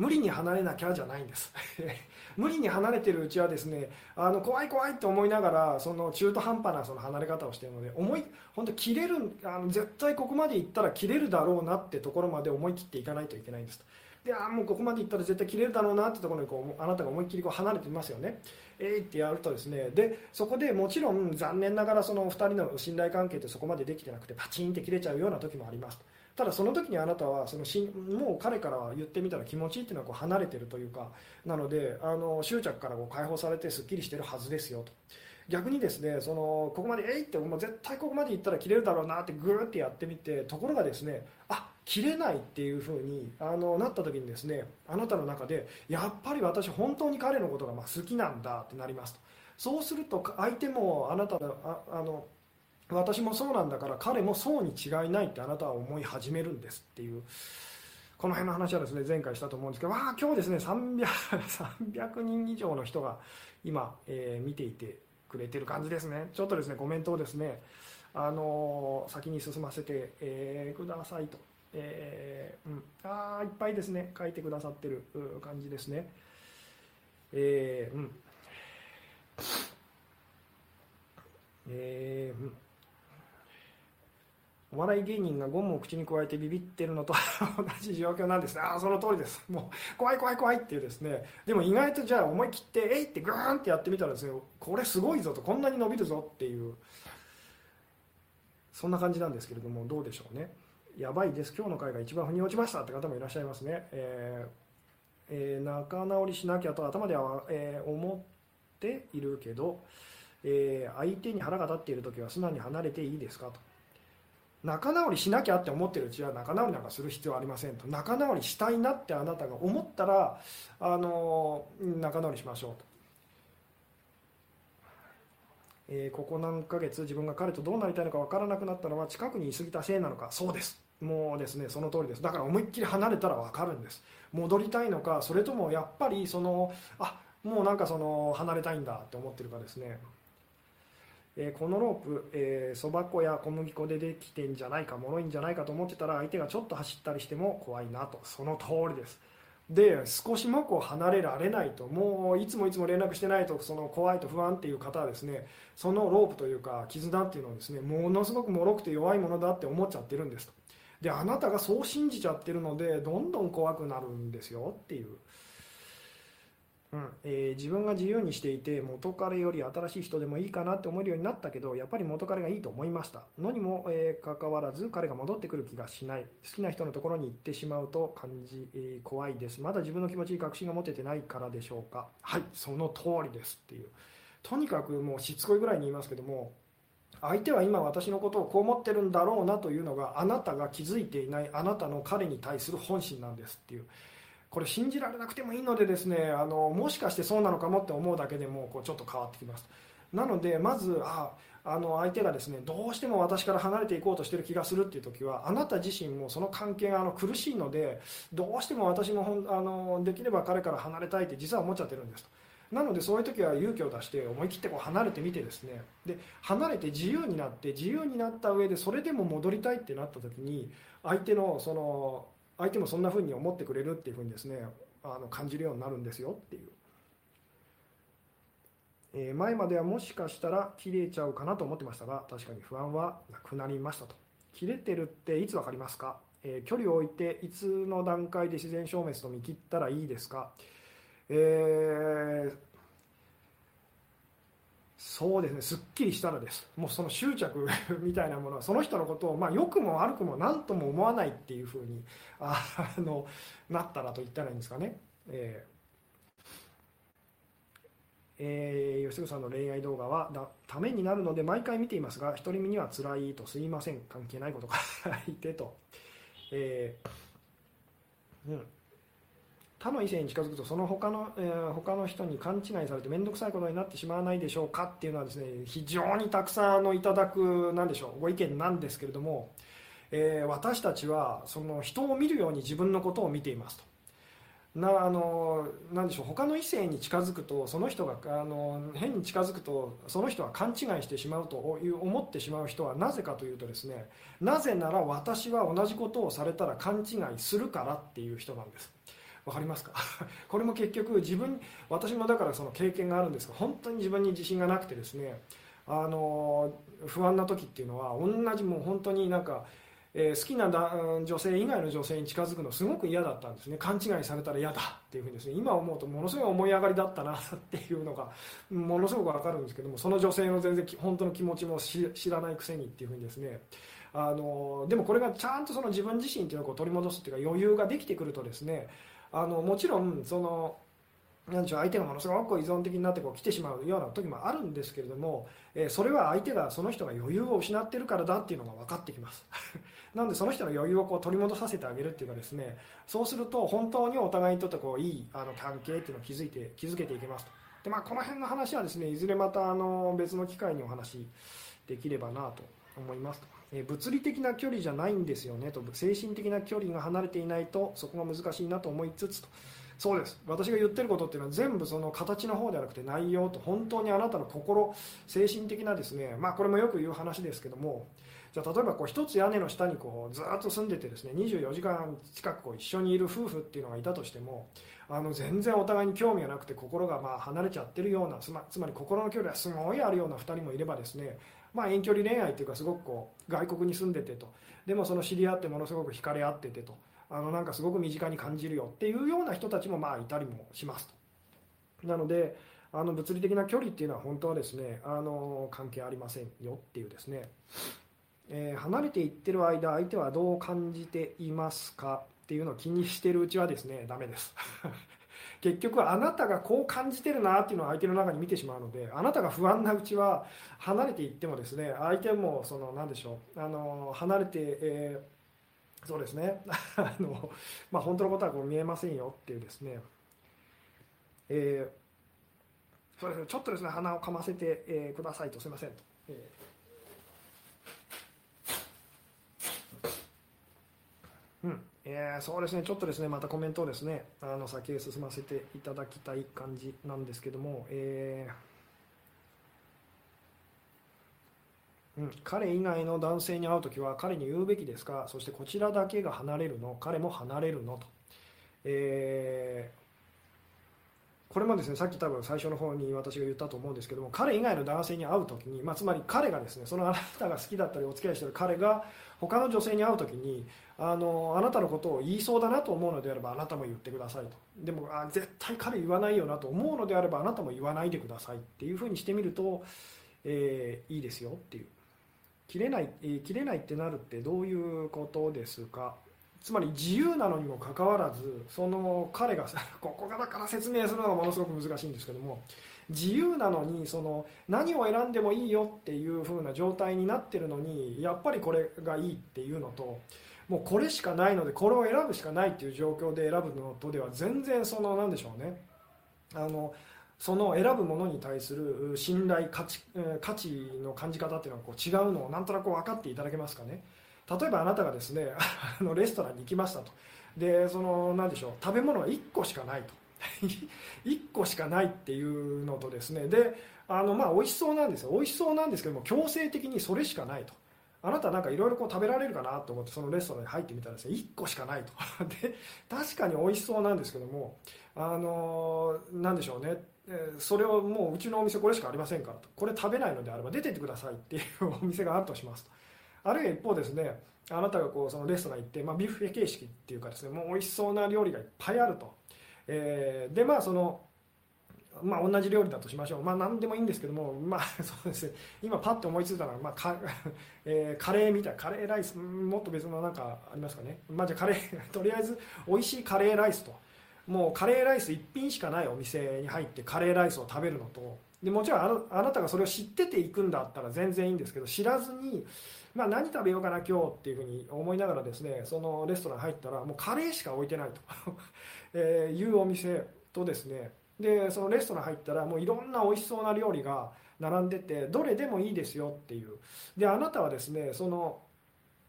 無理に離れなきゃじゃないんです。無理に離れてるうちはですねあの怖い怖いって思いながらその中途半端なその離れ方をしているので思い本当切れるあの絶対ここまで行ったら切れるだろうなってところまで思い切っていかないといけないんです。であもうここまで行ったら絶対切れるだろうなってところにこうあなたが思いっきりこう離れてみますよね。えーってやるとですねでそこでもちろん残念ながらその2人の信頼関係ってそこまでできてなくてパチンって切れちゃうような時もあります。ただその時にあなたはそのしもう彼から言ってみたら気持ちいいっていうのはこう離れてるというかなのであの執着からこう解放されてすっきりしてるはずですよと。逆にですねそのここまでえいってもう絶対ここまで行ったら切れるだろうなってグーってやってみてところがですねあ切れないっていう風にあのなった時にですねあなたの中でやっぱり私本当に彼のことがま好きなんだってなりますと。そうすると相手もあなたのああの私もそうなんだから彼もそうに違いないってあなたは思い始めるんですっていうこの辺の話はですね前回したと思うんですけどわあ今日ですね 300, 300人以上の人が今、えー、見ていてくれてる感じですね。ちょっとですねコメントをですねあのー、先に進ませて、えー、くださいと、えーうん、あいっぱいですね書いてくださってる感じですね。えー、うん。えー、うん。お笑い芸人がゴムを口に加えてビビってるのと 同じ状況なんですね。ああ、その通りです。もう、怖い怖い怖いっていうですね。でも意外とじゃあ思い切って、えいってグーンってやってみたらですね、これすごいぞと、こんなに伸びるぞっていう、そんな感じなんですけれども、どうでしょうね。やばいです。今日の回が一番腑に落ちましたって方もいらっしゃいますね。えーえー、仲直りしなきゃと頭では、えー、思っているけど、え、相手に腹が立っている時は素直に離れていいですかと。仲直りしなきゃって思ってるうちは仲直りなんかする必要ありませんと。仲直りしたいなってあなたが思ったらあの仲直りしましょうと、えー、ここ何ヶ月自分が彼とどうなりたいのか分からなくなったのは近くにいすぎたせいなのか。そうです。もうですねその通りです。だから思いっきり離れたら分かるんです。戻りたいのかそれともやっぱりそのあもうなんかその離れたいんだって思ってるかですね。えこのロープ、えそば粉や小麦粉でできてんじゃないか脆いんじゃないかと思ってたら相手がちょっと走ったりしても怖いなと。その通りです。で少しもこう離れられないともういつもいつも連絡してないとその怖いと不安っていう方はですねそのロープというか絆っていうのをですねものすごく脆くて弱いものだって思っちゃってるんですと。であなたがそう信じちゃってるのでどんどん怖くなるんですよっていう。うん。えー、自分が自由にしていて元彼より新しい人でもいいかなって思えるようになったけどやっぱり元彼がいいと思いました。のにも、えー、関わらず彼が戻ってくる気がしない。好きな人のところに行ってしまうと感じ、えー、怖いです。まだ自分の気持ちに確信が持ててないからでしょうか。はいその通りですっていう。とにかくもうしつこいぐらいに言いますけども相手は今私のことをこう思ってるんだろうなというのがあなたが気づいていないあなたの彼に対する本心なんですっていう。これ信じられなくてもいいのでですねあのもしかしてそうなのかもって思うだけでもこうちょっと変わってきます。なのでまずああの相手がですねどうしても私から離れていこうとしてる気がするっていう時はあなた自身もその関係があの苦しいのでどうしても私もほんあのできれば彼から離れたいって実は思っちゃってるんです。となのでそういう時は勇気を出して思い切ってこう離れてみてですね。で離れて自由になって自由になった上でそれでも戻りたいってなった時に相手のその相手もそんな風に思ってくれるっていう風にですねあの感じるようになるんですよっていう、えー、前まではもしかしたら切れちゃうかなと思ってましたが確かに不安はなくなりましたと。切れてるっていつ分かりますか、えー、距離を置いていつの段階で自然消滅と見切ったらいいですか、えーそうですねすっきりしたらです。もうその執着 みたいなものはその人のことを、まあ、良くも悪くも何とも思わないっていうふうに あのなったらと言ったらいいんですかね。えー。えー、吉純さんの恋愛動画はだためになるので毎回見ていますが独り身には辛いとすいません。関係ないことが書いてと、えー。うん、他の異性に近づくとその他の、えー、他の人に勘違いされて面倒くさいことになってしまわないでしょうかっていうのはですね非常にたくさんのいただくなんでしょうご意見なんですけれども、えー、私たちはその人を見るように自分のことを見ていますと。なあのなんでしょう他の異性に近づくとその人があの変に近づくとその人は勘違いしてしまうという思ってしまう人はなぜかというとですねなぜなら私は同じことをされたら勘違いするからっていう人なんです分かりますか？これも結局自分私もだからその経験があるんですが本当に自分に自信がなくてですねあの不安な時っていうのは同じもう本当になんかえー、好きな女性以外の女性に近づくのすごく嫌だったんですね。勘違いされたら嫌だっていうふうにですね。今思うとものすごい思い上がりだったなっていうのがものすごく分かるんですけどもその女性の全然本当の気持ちも知らないくせにっていうふうにですね。あのでもこれがちゃんとその自分自身っていうのを取り戻すっていうか余裕ができてくるとですねあのもちろんそのなんでしょう相手がものすごく依存的になってこう来てしまうような時もあるんですけれども、え、それは相手がその人が余裕を失ってるからだっていうのが分かってきます。なのでその人の余裕をこう取り戻させてあげるっていうかですねそうすると本当にお互いにとってこういいあの関係っていうのを築いて築けていけますと。で、まあ、この辺の話はですねいずれまたあの別の機会にお話できればなと思いますと、え、物理的な距離じゃないんですよねと精神的な距離が離れていないとそこが難しいなと思いつつと。そうです。私が言ってることっていうのは全部その形の方ではなくて内容と本当にあなたの心精神的なですねまあこれもよく言う話ですけどもじゃあ例えばこう一つ屋根の下にこうずっと住んでてですね24時間近くこう一緒にいる夫婦っていうのがいたとしてもあの全然お互いに興味がなくて心がまあ離れちゃってるようなつまつまり心の距離はすごいあるような2人もいればですねまあ、遠距離恋愛っていうかすごくこう外国に住んでてと。でもその知り合ってものすごく惹かれ合っててと。あのなんかすごく身近に感じるよっていうような人たちもまあいたりもしますと。なのであの物理的な距離っていうのは本当はですねあの関係ありませんよっていうですね、えー、離れていってる間相手はどう感じていますかっていうのを気にしてるうちはですねダメです。結局あなたがこう感じてるなっていうのを相手の中に見てしまうのであなたが不安なうちは離れていってもですね相手もその何でしょうあの離れて、えーそうですね。あの、まあ、本当のことはこう見えませんよっていうですね、えー、そうですね。ちょっとですね鼻をかませて、えー、くださいと。すいません。と。えー、うん。えー、そうですね。ちょっとですねまたコメントをですねあの先へ進ませていただきたい感じなんですけども、えーうん、彼以外の男性に会う時は彼に言うべきですか？そしてこちらだけが離れるの？彼も離れるの？と、えー、これもですねさっき多分最初の方に私が言ったと思うんですけども彼以外の男性に会う時に、まあ、つまり彼がですねそのあなたが好きだったりお付き合いしている彼が他の女性に会う時にあのあなたのことを言いそうだなと思うのであればあなたも言ってくださいと。でもあ絶対彼言わないよなと思うのであればあなたも言わないでくださいっていうふうにしてみると、えー、いいですよっていう。切れない、えー、切れないってなるってどういうことですか？つまり自由なのにもかかわらずその彼が ここがだから説明するのがものすごく難しいんですけども自由なのにその何を選んでもいいよっていう風な状態になってるのにやっぱりこれがいいっていうのともうこれしかないのでこれを選ぶしかないっていう状況で選ぶのとでは全然その何でしょうね。あのその選ぶものに対する信頼価値価値の感じ方っていうのはこう違うのをなんとなく分かっていただけますかね。例えばあなたがですね あのレストランに行きましたと。でその何でしょう食べ物は1個しかないと。1個しかないっていうのとですね。であのまあ美味しそうなんですよ。美味しそうなんですけども強制的にそれしかないと。あなたなんかいろいろ食べられるかなと思ってそのレストランに入ってみたらですね1個しかないと。で確かに美味しそうなんですけどもあの何でしょうね。それをもううちのお店これしかありませんからと。これ食べないのであれば出てってくださいっていうお店があるとしますと。あるいは一方ですねあなたがこうそのレストラン行って、まあ、ビュッフェ形式っていうかですねもう美味しそうな料理がいっぱいあると、えー、でまあそのまあ、同じ料理だとしましょう、まあ、何でもいいんですけども、まあ、そうですね。今パッと思いついたのは、まあか えー、カレーみたいカレーライスもっと別のなんかありますかね、まあ、じゃカレー とりあえず美味しいカレーライスと。もうカレーライス1品しかないお店に入ってカレーライスを食べるのと。でもちろんああなたがそれを知ってていくんだったら全然いいんですけど知らずに、まあ、何食べようかな今日っていうふうに思いながらですねそのレストラン入ったらもうカレーしか置いてないと、えーいうお店とですねでそのレストラン入ったらもういろんな美味しそうな料理が並んでてどれでもいいですよっていう。であなたはですねその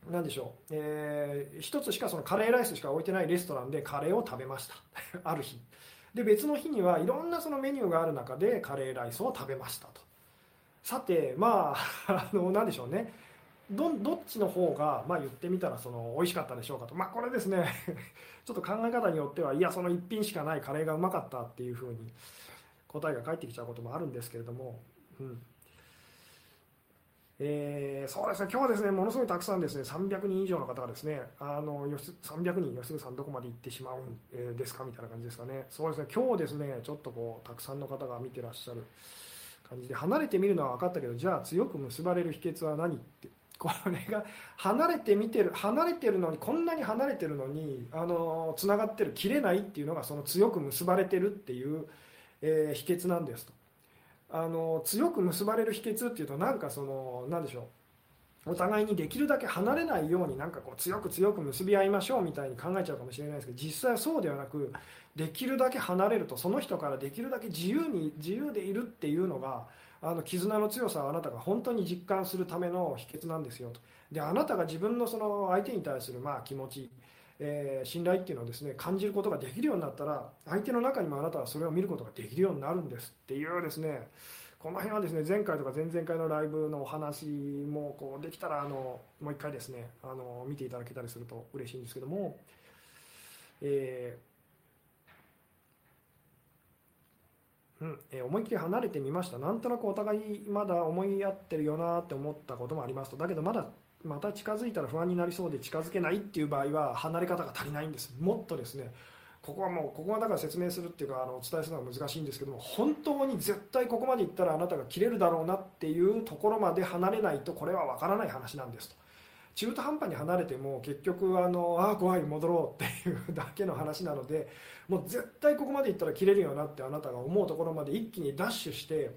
何でしょう、えー、一つしかそのカレーライスしか置いてないレストランでカレーを食べました。ある日。で別の日にはいろんなそのメニューがある中でカレーライスを食べましたと。さてまあ あの何でしょうね。どどっちの方が、まあ、言ってみたらその美味しかったでしょうかと、まあ、これですね。ちょっと考え方によってはいやその一品しかないカレーがうまかったっていうふうに答えが返ってきちゃうこともあるんですけれども、うん。えー、そうですね。今日はですねものすごいたくさんですね300人以上の方がですねあの300人吉純さんどこまで行ってしまうんですかみたいな感じですかね。そうですね。今日ですねちょっとこうたくさんの方が見てらっしゃる感じで離れてみるのは分かったけどじゃあ強く結ばれる秘訣は何ってこれが離れて見てる離れてるのにこんなに離れてるのにあのつながってる切れないっていうのがその強く結ばれてるっていう、えー、秘訣なんですと。あの強く結ばれる秘訣っていうとなんかその何でしょう。お互いにできるだけ離れないようになんかこう強く強く結び合いましょうみたいに考えちゃうかもしれないですけど実際はそうではなくできるだけ離れるとその人からできるだけ自由に自由でいるっていうのがあの絆の強さをあなたが本当に実感するための秘訣なんですよと。であなたが自分のその相手に対するまあ気持ち、えー、信頼っていうのをですね感じることができるようになったら相手の中にもあなたはそれを見ることができるようになるんですっていうですね。この辺はですね前回とか前々回のライブのお話もこうできたらあのもう一回ですねあの見ていただけたりすると嬉しいんですけども、えーうん。えー、思いっきり離れてみました。なんとなくお互いまだ思い合ってるよなって思ったこともありますと。だけどまだまた近づいたら不安になりそうで近づけないっていう場合は離れ方が足りないんです。もっとですね。ここはもうここはだから説明するっていうかあのお伝えするのは難しいんですけども本当に絶対ここまでいったらあなたが切れるだろうなっていうところまで離れないとこれは分からない話なんですと。中途半端に離れても結局あのあ怖い戻ろうっていうだけの話なのでもう絶対ここまでいったら切れるよなってあなたが思うところまで一気にダッシュして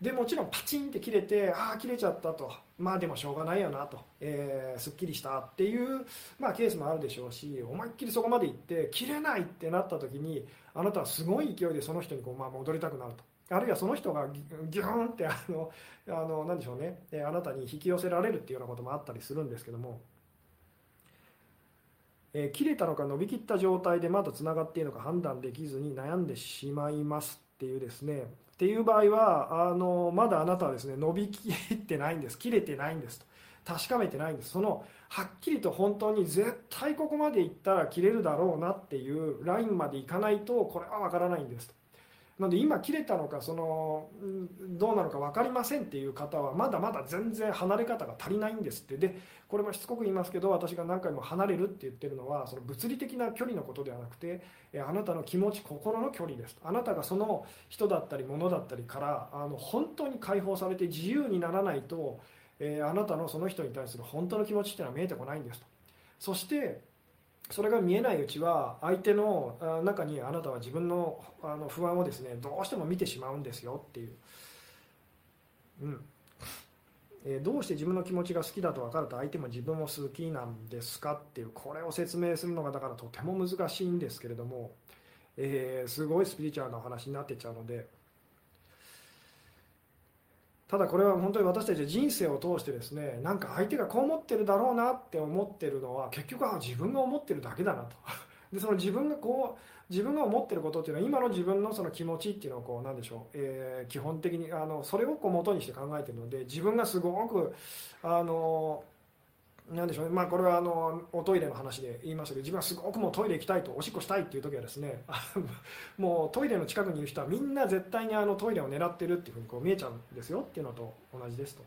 でもちろんパチンって切れてああ切れちゃったとまあでもしょうがないよなと、えー、すっきりしたっていう、まあ、ケースもあるでしょうし思いっきりそこまで行って切れないってなった時にあなたはすごい勢いでその人にこう、まあ、戻りたくなると。あるいはその人がギューンってあのあの何でしょうね。あなたに引き寄せられるっていうようなこともあったりするんですけども、えー、切れたのか伸びきった状態でまだつながっているのか判断できずに悩んでしまいますっていうですね。っていう場合はあのまだあなたはですね伸びきってないんです。切れてないんです。と確かめてないんです。そのはっきりと本当に絶対ここまでいったら切れるだろうなっていうラインまでいかないとこれは分からないんです。となので今切れたのかそのどうなのか分かりませんっていう方はまだまだ全然離れ方が足りないんですって。でこれもしつこく言いますけど私が何回も離れるって言ってるのはその物理的な距離のことではなくてあなたの気持ち心の距離ですあなたがその人だったり物だったりからあの本当に解放されて自由にならないと、えあなたのその人に対する本当の気持ちっていうのは見えてこないんですと。そしてそれが見えないうちは相手の中にあなたは自分のあの不安をですねどうしても見てしまうんですよっていう、うんえー、どうして自分の気持ちが好きだと分かると相手も自分も好きなんですかっていうこれを説明するのがだからとても難しいんですけれども、えー、すごいスピリチュアルなお話になってっちゃうので。ただこれは本当に私たち人生を通してですねなんか相手がこう思ってるだろうなって思ってるのは結局は自分が思ってるだけだなと。でその自分がこう自分が思ってることっていうのは今の自分のその気持ちっていうのをこうなんでしょう、えー、基本的にあのそれをこう元にして考えてるので自分がすごくあのなんでしょうね、まあ、これはあのおトイレの話で言いましたけど自分はすごくもうトイレ行きたいとおしっこしたいっていう時はですね もうトイレの近くにいる人はみんな絶対にあのトイレを狙ってるっていうふうにこう見えちゃうんですよっていうのと同じですと、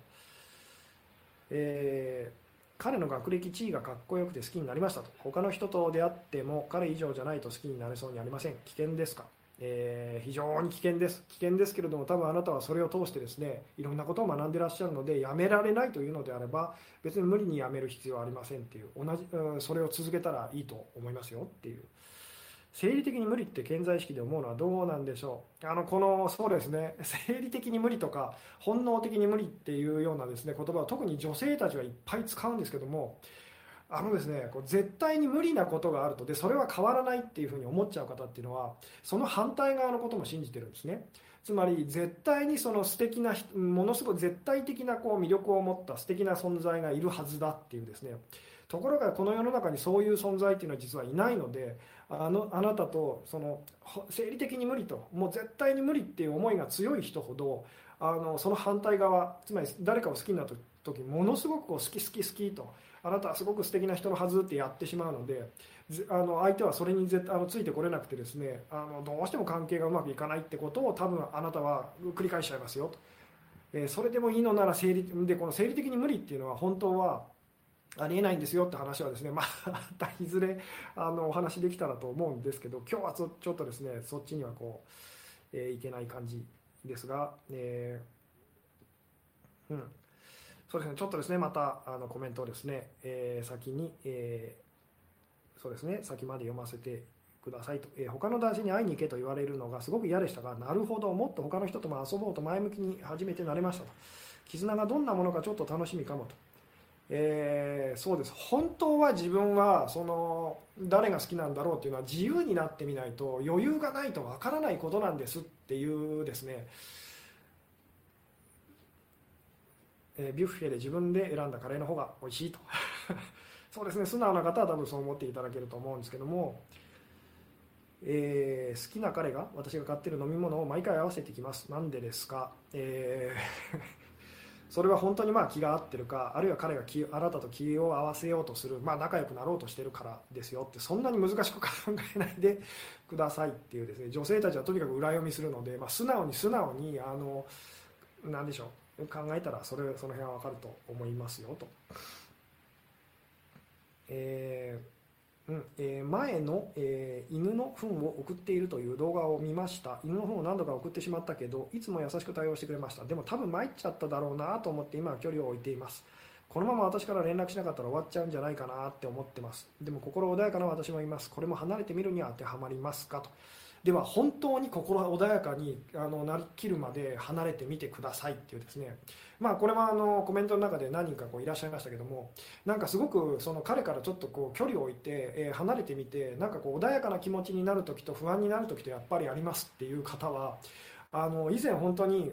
えー、彼の学歴地位がかっこよくて好きになりましたと。他の人と出会っても彼以上じゃないと好きになれそうにありません。危険ですか？えー、非常に危険です。危険ですけれども多分あなたはそれを通してですねいろんなことを学んでらっしゃるのでやめられないというのであれば別に無理にやめる必要はありませんっていう同じ、うん、それを続けたらいいと思いますよっていう。生理的に無理って健在意識で思うのはどうなんでしょう。あのこのそうですね。生理的に無理とか本能的に無理っていうようなですね言葉は特に女性たちはいっぱい使うんですけどもあのですねこう絶対に無理なことがあるとでそれは変わらないっていうふうに思っちゃう方っていうのはその反対側のことも信じてるんですね。つまり絶対にその素敵なものすごい絶対的なこう魅力を持った素敵な存在がいるはずだっていうですね。ところがこの世の中にそういう存在っていうのは実はいないのであのあなたとその生理的に無理ともう絶対に無理っていう思いが強い人ほどあのその反対側つまり誰かを好きになった時ものすごくこう好き好き好きとあなたはすごく素敵な人のはずってやってしまうのであの相手はそれに絶あのついてこれなくてですねあのどうしても関係がうまくいかないってことを多分あなたは繰り返しちゃいますよと、えー、それでもいいのなら生理でこの生理的に無理っていうのは本当はありえないんですよって話はですね、まあ、いずれあのお話できたらと思うんですけど今日はちょっとですねそっちにはこう、えー、いけない感じですが、えー、うん。そうですね、ちょっとですね、またあのコメントをですね、えー、先に、えー、そうですね、先まで読ませてくださいと、えー、他の男性に会いに行けと言われるのがすごく嫌でしたが、なるほど、もっと他の人とも遊ぼうと前向きに初めてなれましたと。絆がどんなものかちょっと楽しみかもと。えー、そうです本当は自分はその誰が好きなんだろうっていうのは自由になってみないと余裕がないとわからないことなんですっていうですねえー、ビュッフェで自分で選んだカレーの方が美味しいと。そうですね。素直な方は多分そう思っていただけると思うんですけども、えー、好きな彼が私が買ってる飲み物を毎回合わせてきます。なんでですか、えー それは本当にまあ気が合ってるかあるいは彼が気あなたと気を合わせようとする、まあ、仲良くなろうとしてるからですよってそんなに難しく考えないで くださいっていうですね。女性たちはとにかく裏読みするので、まあ、素直に素直にあの何でしょう。考えたらそれその辺は分かると思いますよと。えーうんえー、前の、えー、犬の糞を送っているという動画を見ました。犬の糞を何度か送ってしまったけどいつも優しく対応してくれました。でも多分参っちゃっただろうなと思って今は距離を置いています。このまま私から連絡しなかったら終わっちゃうんじゃないかなって思ってます。でも心穏やかな私もいます。これも離れてみるには当てはまりますかと。では本当に心穏やかにあのなりきるまで離れてみてくださいっていうですね。まあこれはあのコメントの中で何人かこういらっしゃいましたけどもなんかすごくその彼からちょっとこう距離を置いて、え、離れてみてなんかこう穏やかな気持ちになる時と不安になる時とやっぱりありますっていう方はあの以前本当に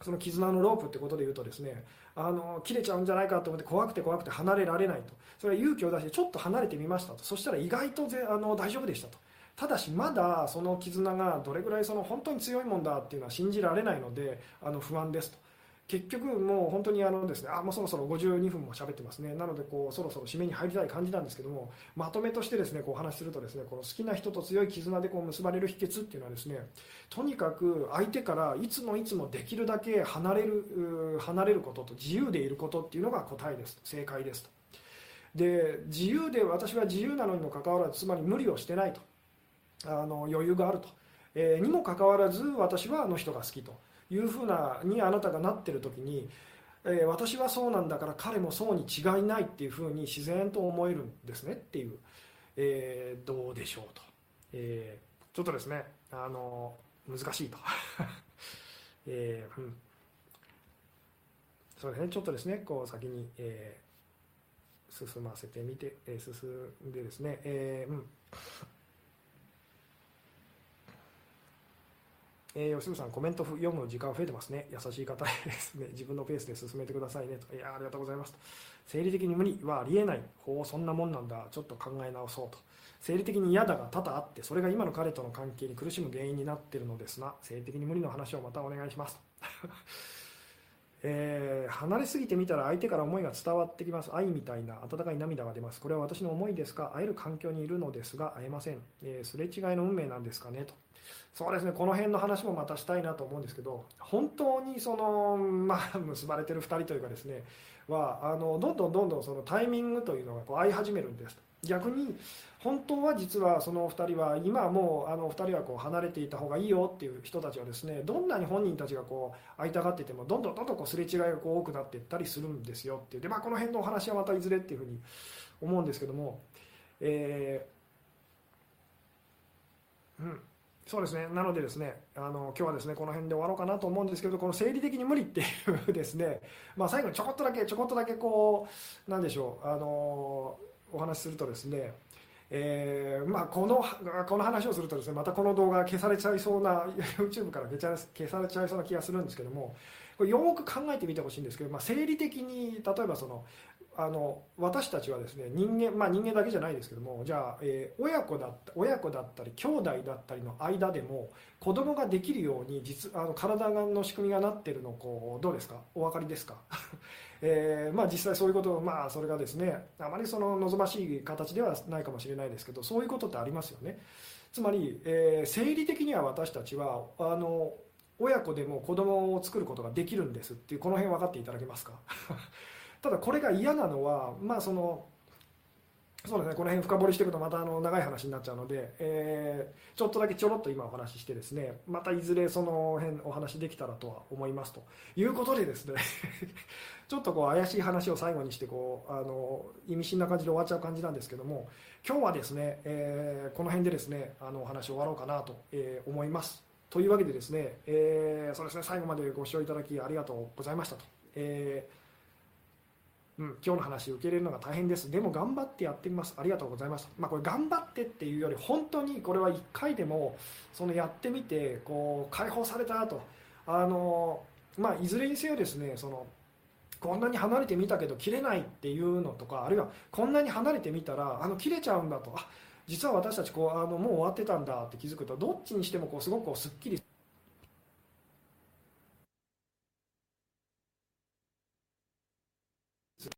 その絆のロープってことで言うとですねあの切れちゃうんじゃないかと思って怖くて怖くて離れられないと。それは勇気を出してちょっと離れてみましたと。そしたら意外とぜあの大丈夫でしたと。ただしまだその絆がどれぐらいその本当に強いもんだっていうのは信じられないのであの不安ですと。結局もう本当にあのですねあもうそろそろ52分も喋ってますね。なのでこうそろそろ締めに入りたい感じなんですけどもまとめとしてですねこうお話しするとですねこの好きな人と強い絆でこう結ばれる秘訣っていうのはですねとにかく相手からいつもいつもできるだけ離れる離れることと自由でいることっていうのが答えです。正解ですと。で自由で私は自由なのにもかかわらずつまり無理をしてないと。あの余裕があると、えー、にもかかわらず私はあの人が好きというふうなにあなたがなってる時に、えー、私はそうなんだから彼もそうに違いないっていうふうに自然と思えるんですねっていう、えー、どうでしょうと、えー、ちょっとですねあの難しいと、えーうん、そうですねちょっとですねこう先に、えー、進ませてみて、えー、進んでですね、えーうん。えー、吉野さん、コメント読む時間増えてますね。優しい方ですね。自分のペースで進めてくださいねと。いや、ありがとうございますと。生理的に無理はありえない。ほう、そんなもんなんだ。ちょっと考え直そうと。生理的に嫌だが多々あって、それが今の彼との関係に苦しむ原因になっているのですが、生理的に無理の話をまたお願いします。えー、離れすぎてみたら相手から思いが伝わってきます愛みたいな温かい涙が出ますこれは私の思いですか？会える環境にいるのですが会えません、えー、すれ違いの運命なんですかね？とそうですねこの辺の話もまたしたいなと思うんですけど本当にその、まあ、結ばれてる2人というかですねはあのどんどんどんどんそのタイミングというのがこう合い始めるんです。逆に本当は実はその2人は今もうあの2人はこう離れていた方がいいよっていう人たちはですねどんなに本人たちがこう会いたがっててもどんどんどんどんこうすれ違いがこう多くなっていったりするんですよっていう。で、まあ、この辺のお話はまたいずれっていうふうに思うんですけども、えー、うん。そうですね。なのでですねあの今日はですねこの辺で終わろうかなと思うんですけどこの生理的に無理っていうですね、まあ、最後にちょこっとだけちょこっとだけこうなんでしょうあのお話しするとですねえーまあ、このこの話をするとですねまたこの動画消されちゃいそうな YouTube から消されちゃいそうな気がするんですけどもこれよく考えてみてほしいんですけど、まあ、生理的に例えばそのあの私たちはですね人間まあ人間だけじゃないですけどもじゃあ、えー、親子だった親子だったり兄弟だったりの間でも子供ができるように実あの体の仕組みがなってるのこうどうですか？お分かりですか、えー、まあ、実際そういうことまあそれがですねあまりその望ましい形ではないかもしれないですけどそういうことってありますよね。つまり、えー、生理的には私たちはあの親子でも子供を作ることができるんですっていうこの辺分かっていただけますか？ただこれが嫌なのはまあそのそうですねこの辺深掘りしていくとまたあの長い話になっちゃうので、えー、ちょっとだけちょろっと今お話ししてですねまたいずれその辺お話できたらとは思いますということでですね ちょっとこう怪しい話を最後にしてこうあの意味深な感じで終わっちゃう感じなんですけども今日はですね、えー、この辺でですねあのお話を終わろうかなと、えー、思います。というわけでですね、えー、そうですね最後までご視聴いただきありがとうございましたと。えー、うん、今日の話受け入れるのが大変です。でも頑張ってやってみます。ありがとうございました。まあ、これ頑張ってっていうより本当にこれは1回でもそのやってみてこう解放されたと。あのまあ、いずれにせよですねそのこんなに離れてみたけど切れないっていうのとかあるいはこんなに離れてみたらあの切れちゃうんだとあ実は私たちこうあのもう終わってたんだって気づくとどっちにしてもこうすごくこうすっきり